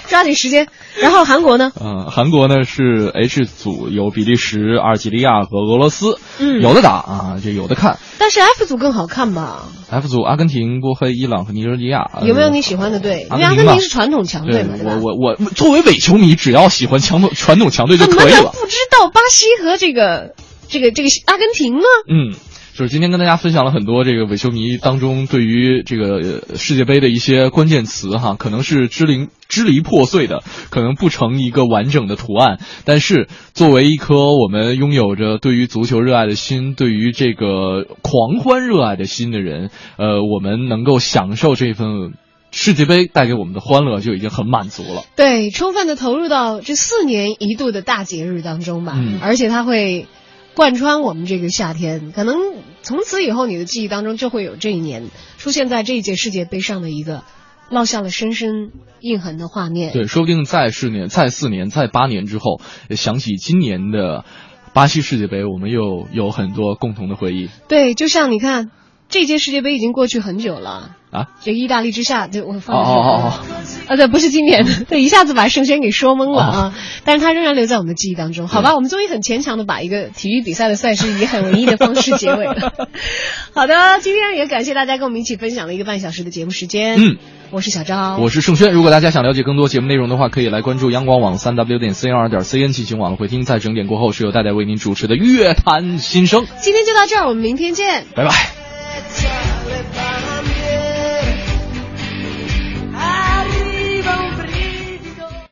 抓紧时间。然后韩国呢？呃，韩国呢是 H 组，有比利时、阿尔及利亚和俄罗斯，嗯有的打啊，就有的看。但是 F 组更好看吧？F 组，阿根廷、波黑、伊朗和尼日利亚。呃有没有你喜欢的队？因为阿阿根廷是传统强队嘛，对我我我作为伪球迷，只要喜欢强统传统强队就可以了。能不知道巴西和这个这个这个阿根廷呢？嗯，就是今天跟大家分享了很多这个伪球迷当中对于这个呃世界杯的一些关键词哈，可能是支离支离破碎的，可能不成一个完整的图案。但是作为一颗我们拥有着对于足球热爱的心，对于这个狂欢热爱的心的人，呃，我们能够享受这份世界杯带给我们的欢乐，就已经很满足了。对，充分的投入到这四年一度的大节日当中吧，嗯而且它会贯穿我们这个夏天，可能从此以后你的记忆当中就会有这一年出现在这一届世界杯上的一个烙下了深深印痕的画面。对，说不定再四年、再四年、再八年之后，想起今年的巴西世界杯，我们又有很多共同的回忆对，就像你看，这届世界杯已经过去很久了。啊。这个意大利之下，对我放的是哦哦哦啊，对，不是今年的，对，一下子把盛轩给说懵了啊。但是他仍然留在我们的记忆当中，好吧？我们终于很牵强的把一个体育比赛的赛事以很文艺的方式结尾了。好的，今天也感谢大家跟我们一起分享了一个半小时的节目时间。嗯，我是小张，我是盛轩。如果大家想了解更多节目内容的话，可以来关注央广网三 w 点 c n 二点 cn 进行网络回听。在整点过后是由戴戴为您主持的乐坛新生。今天就到这儿，我们明天见。拜拜。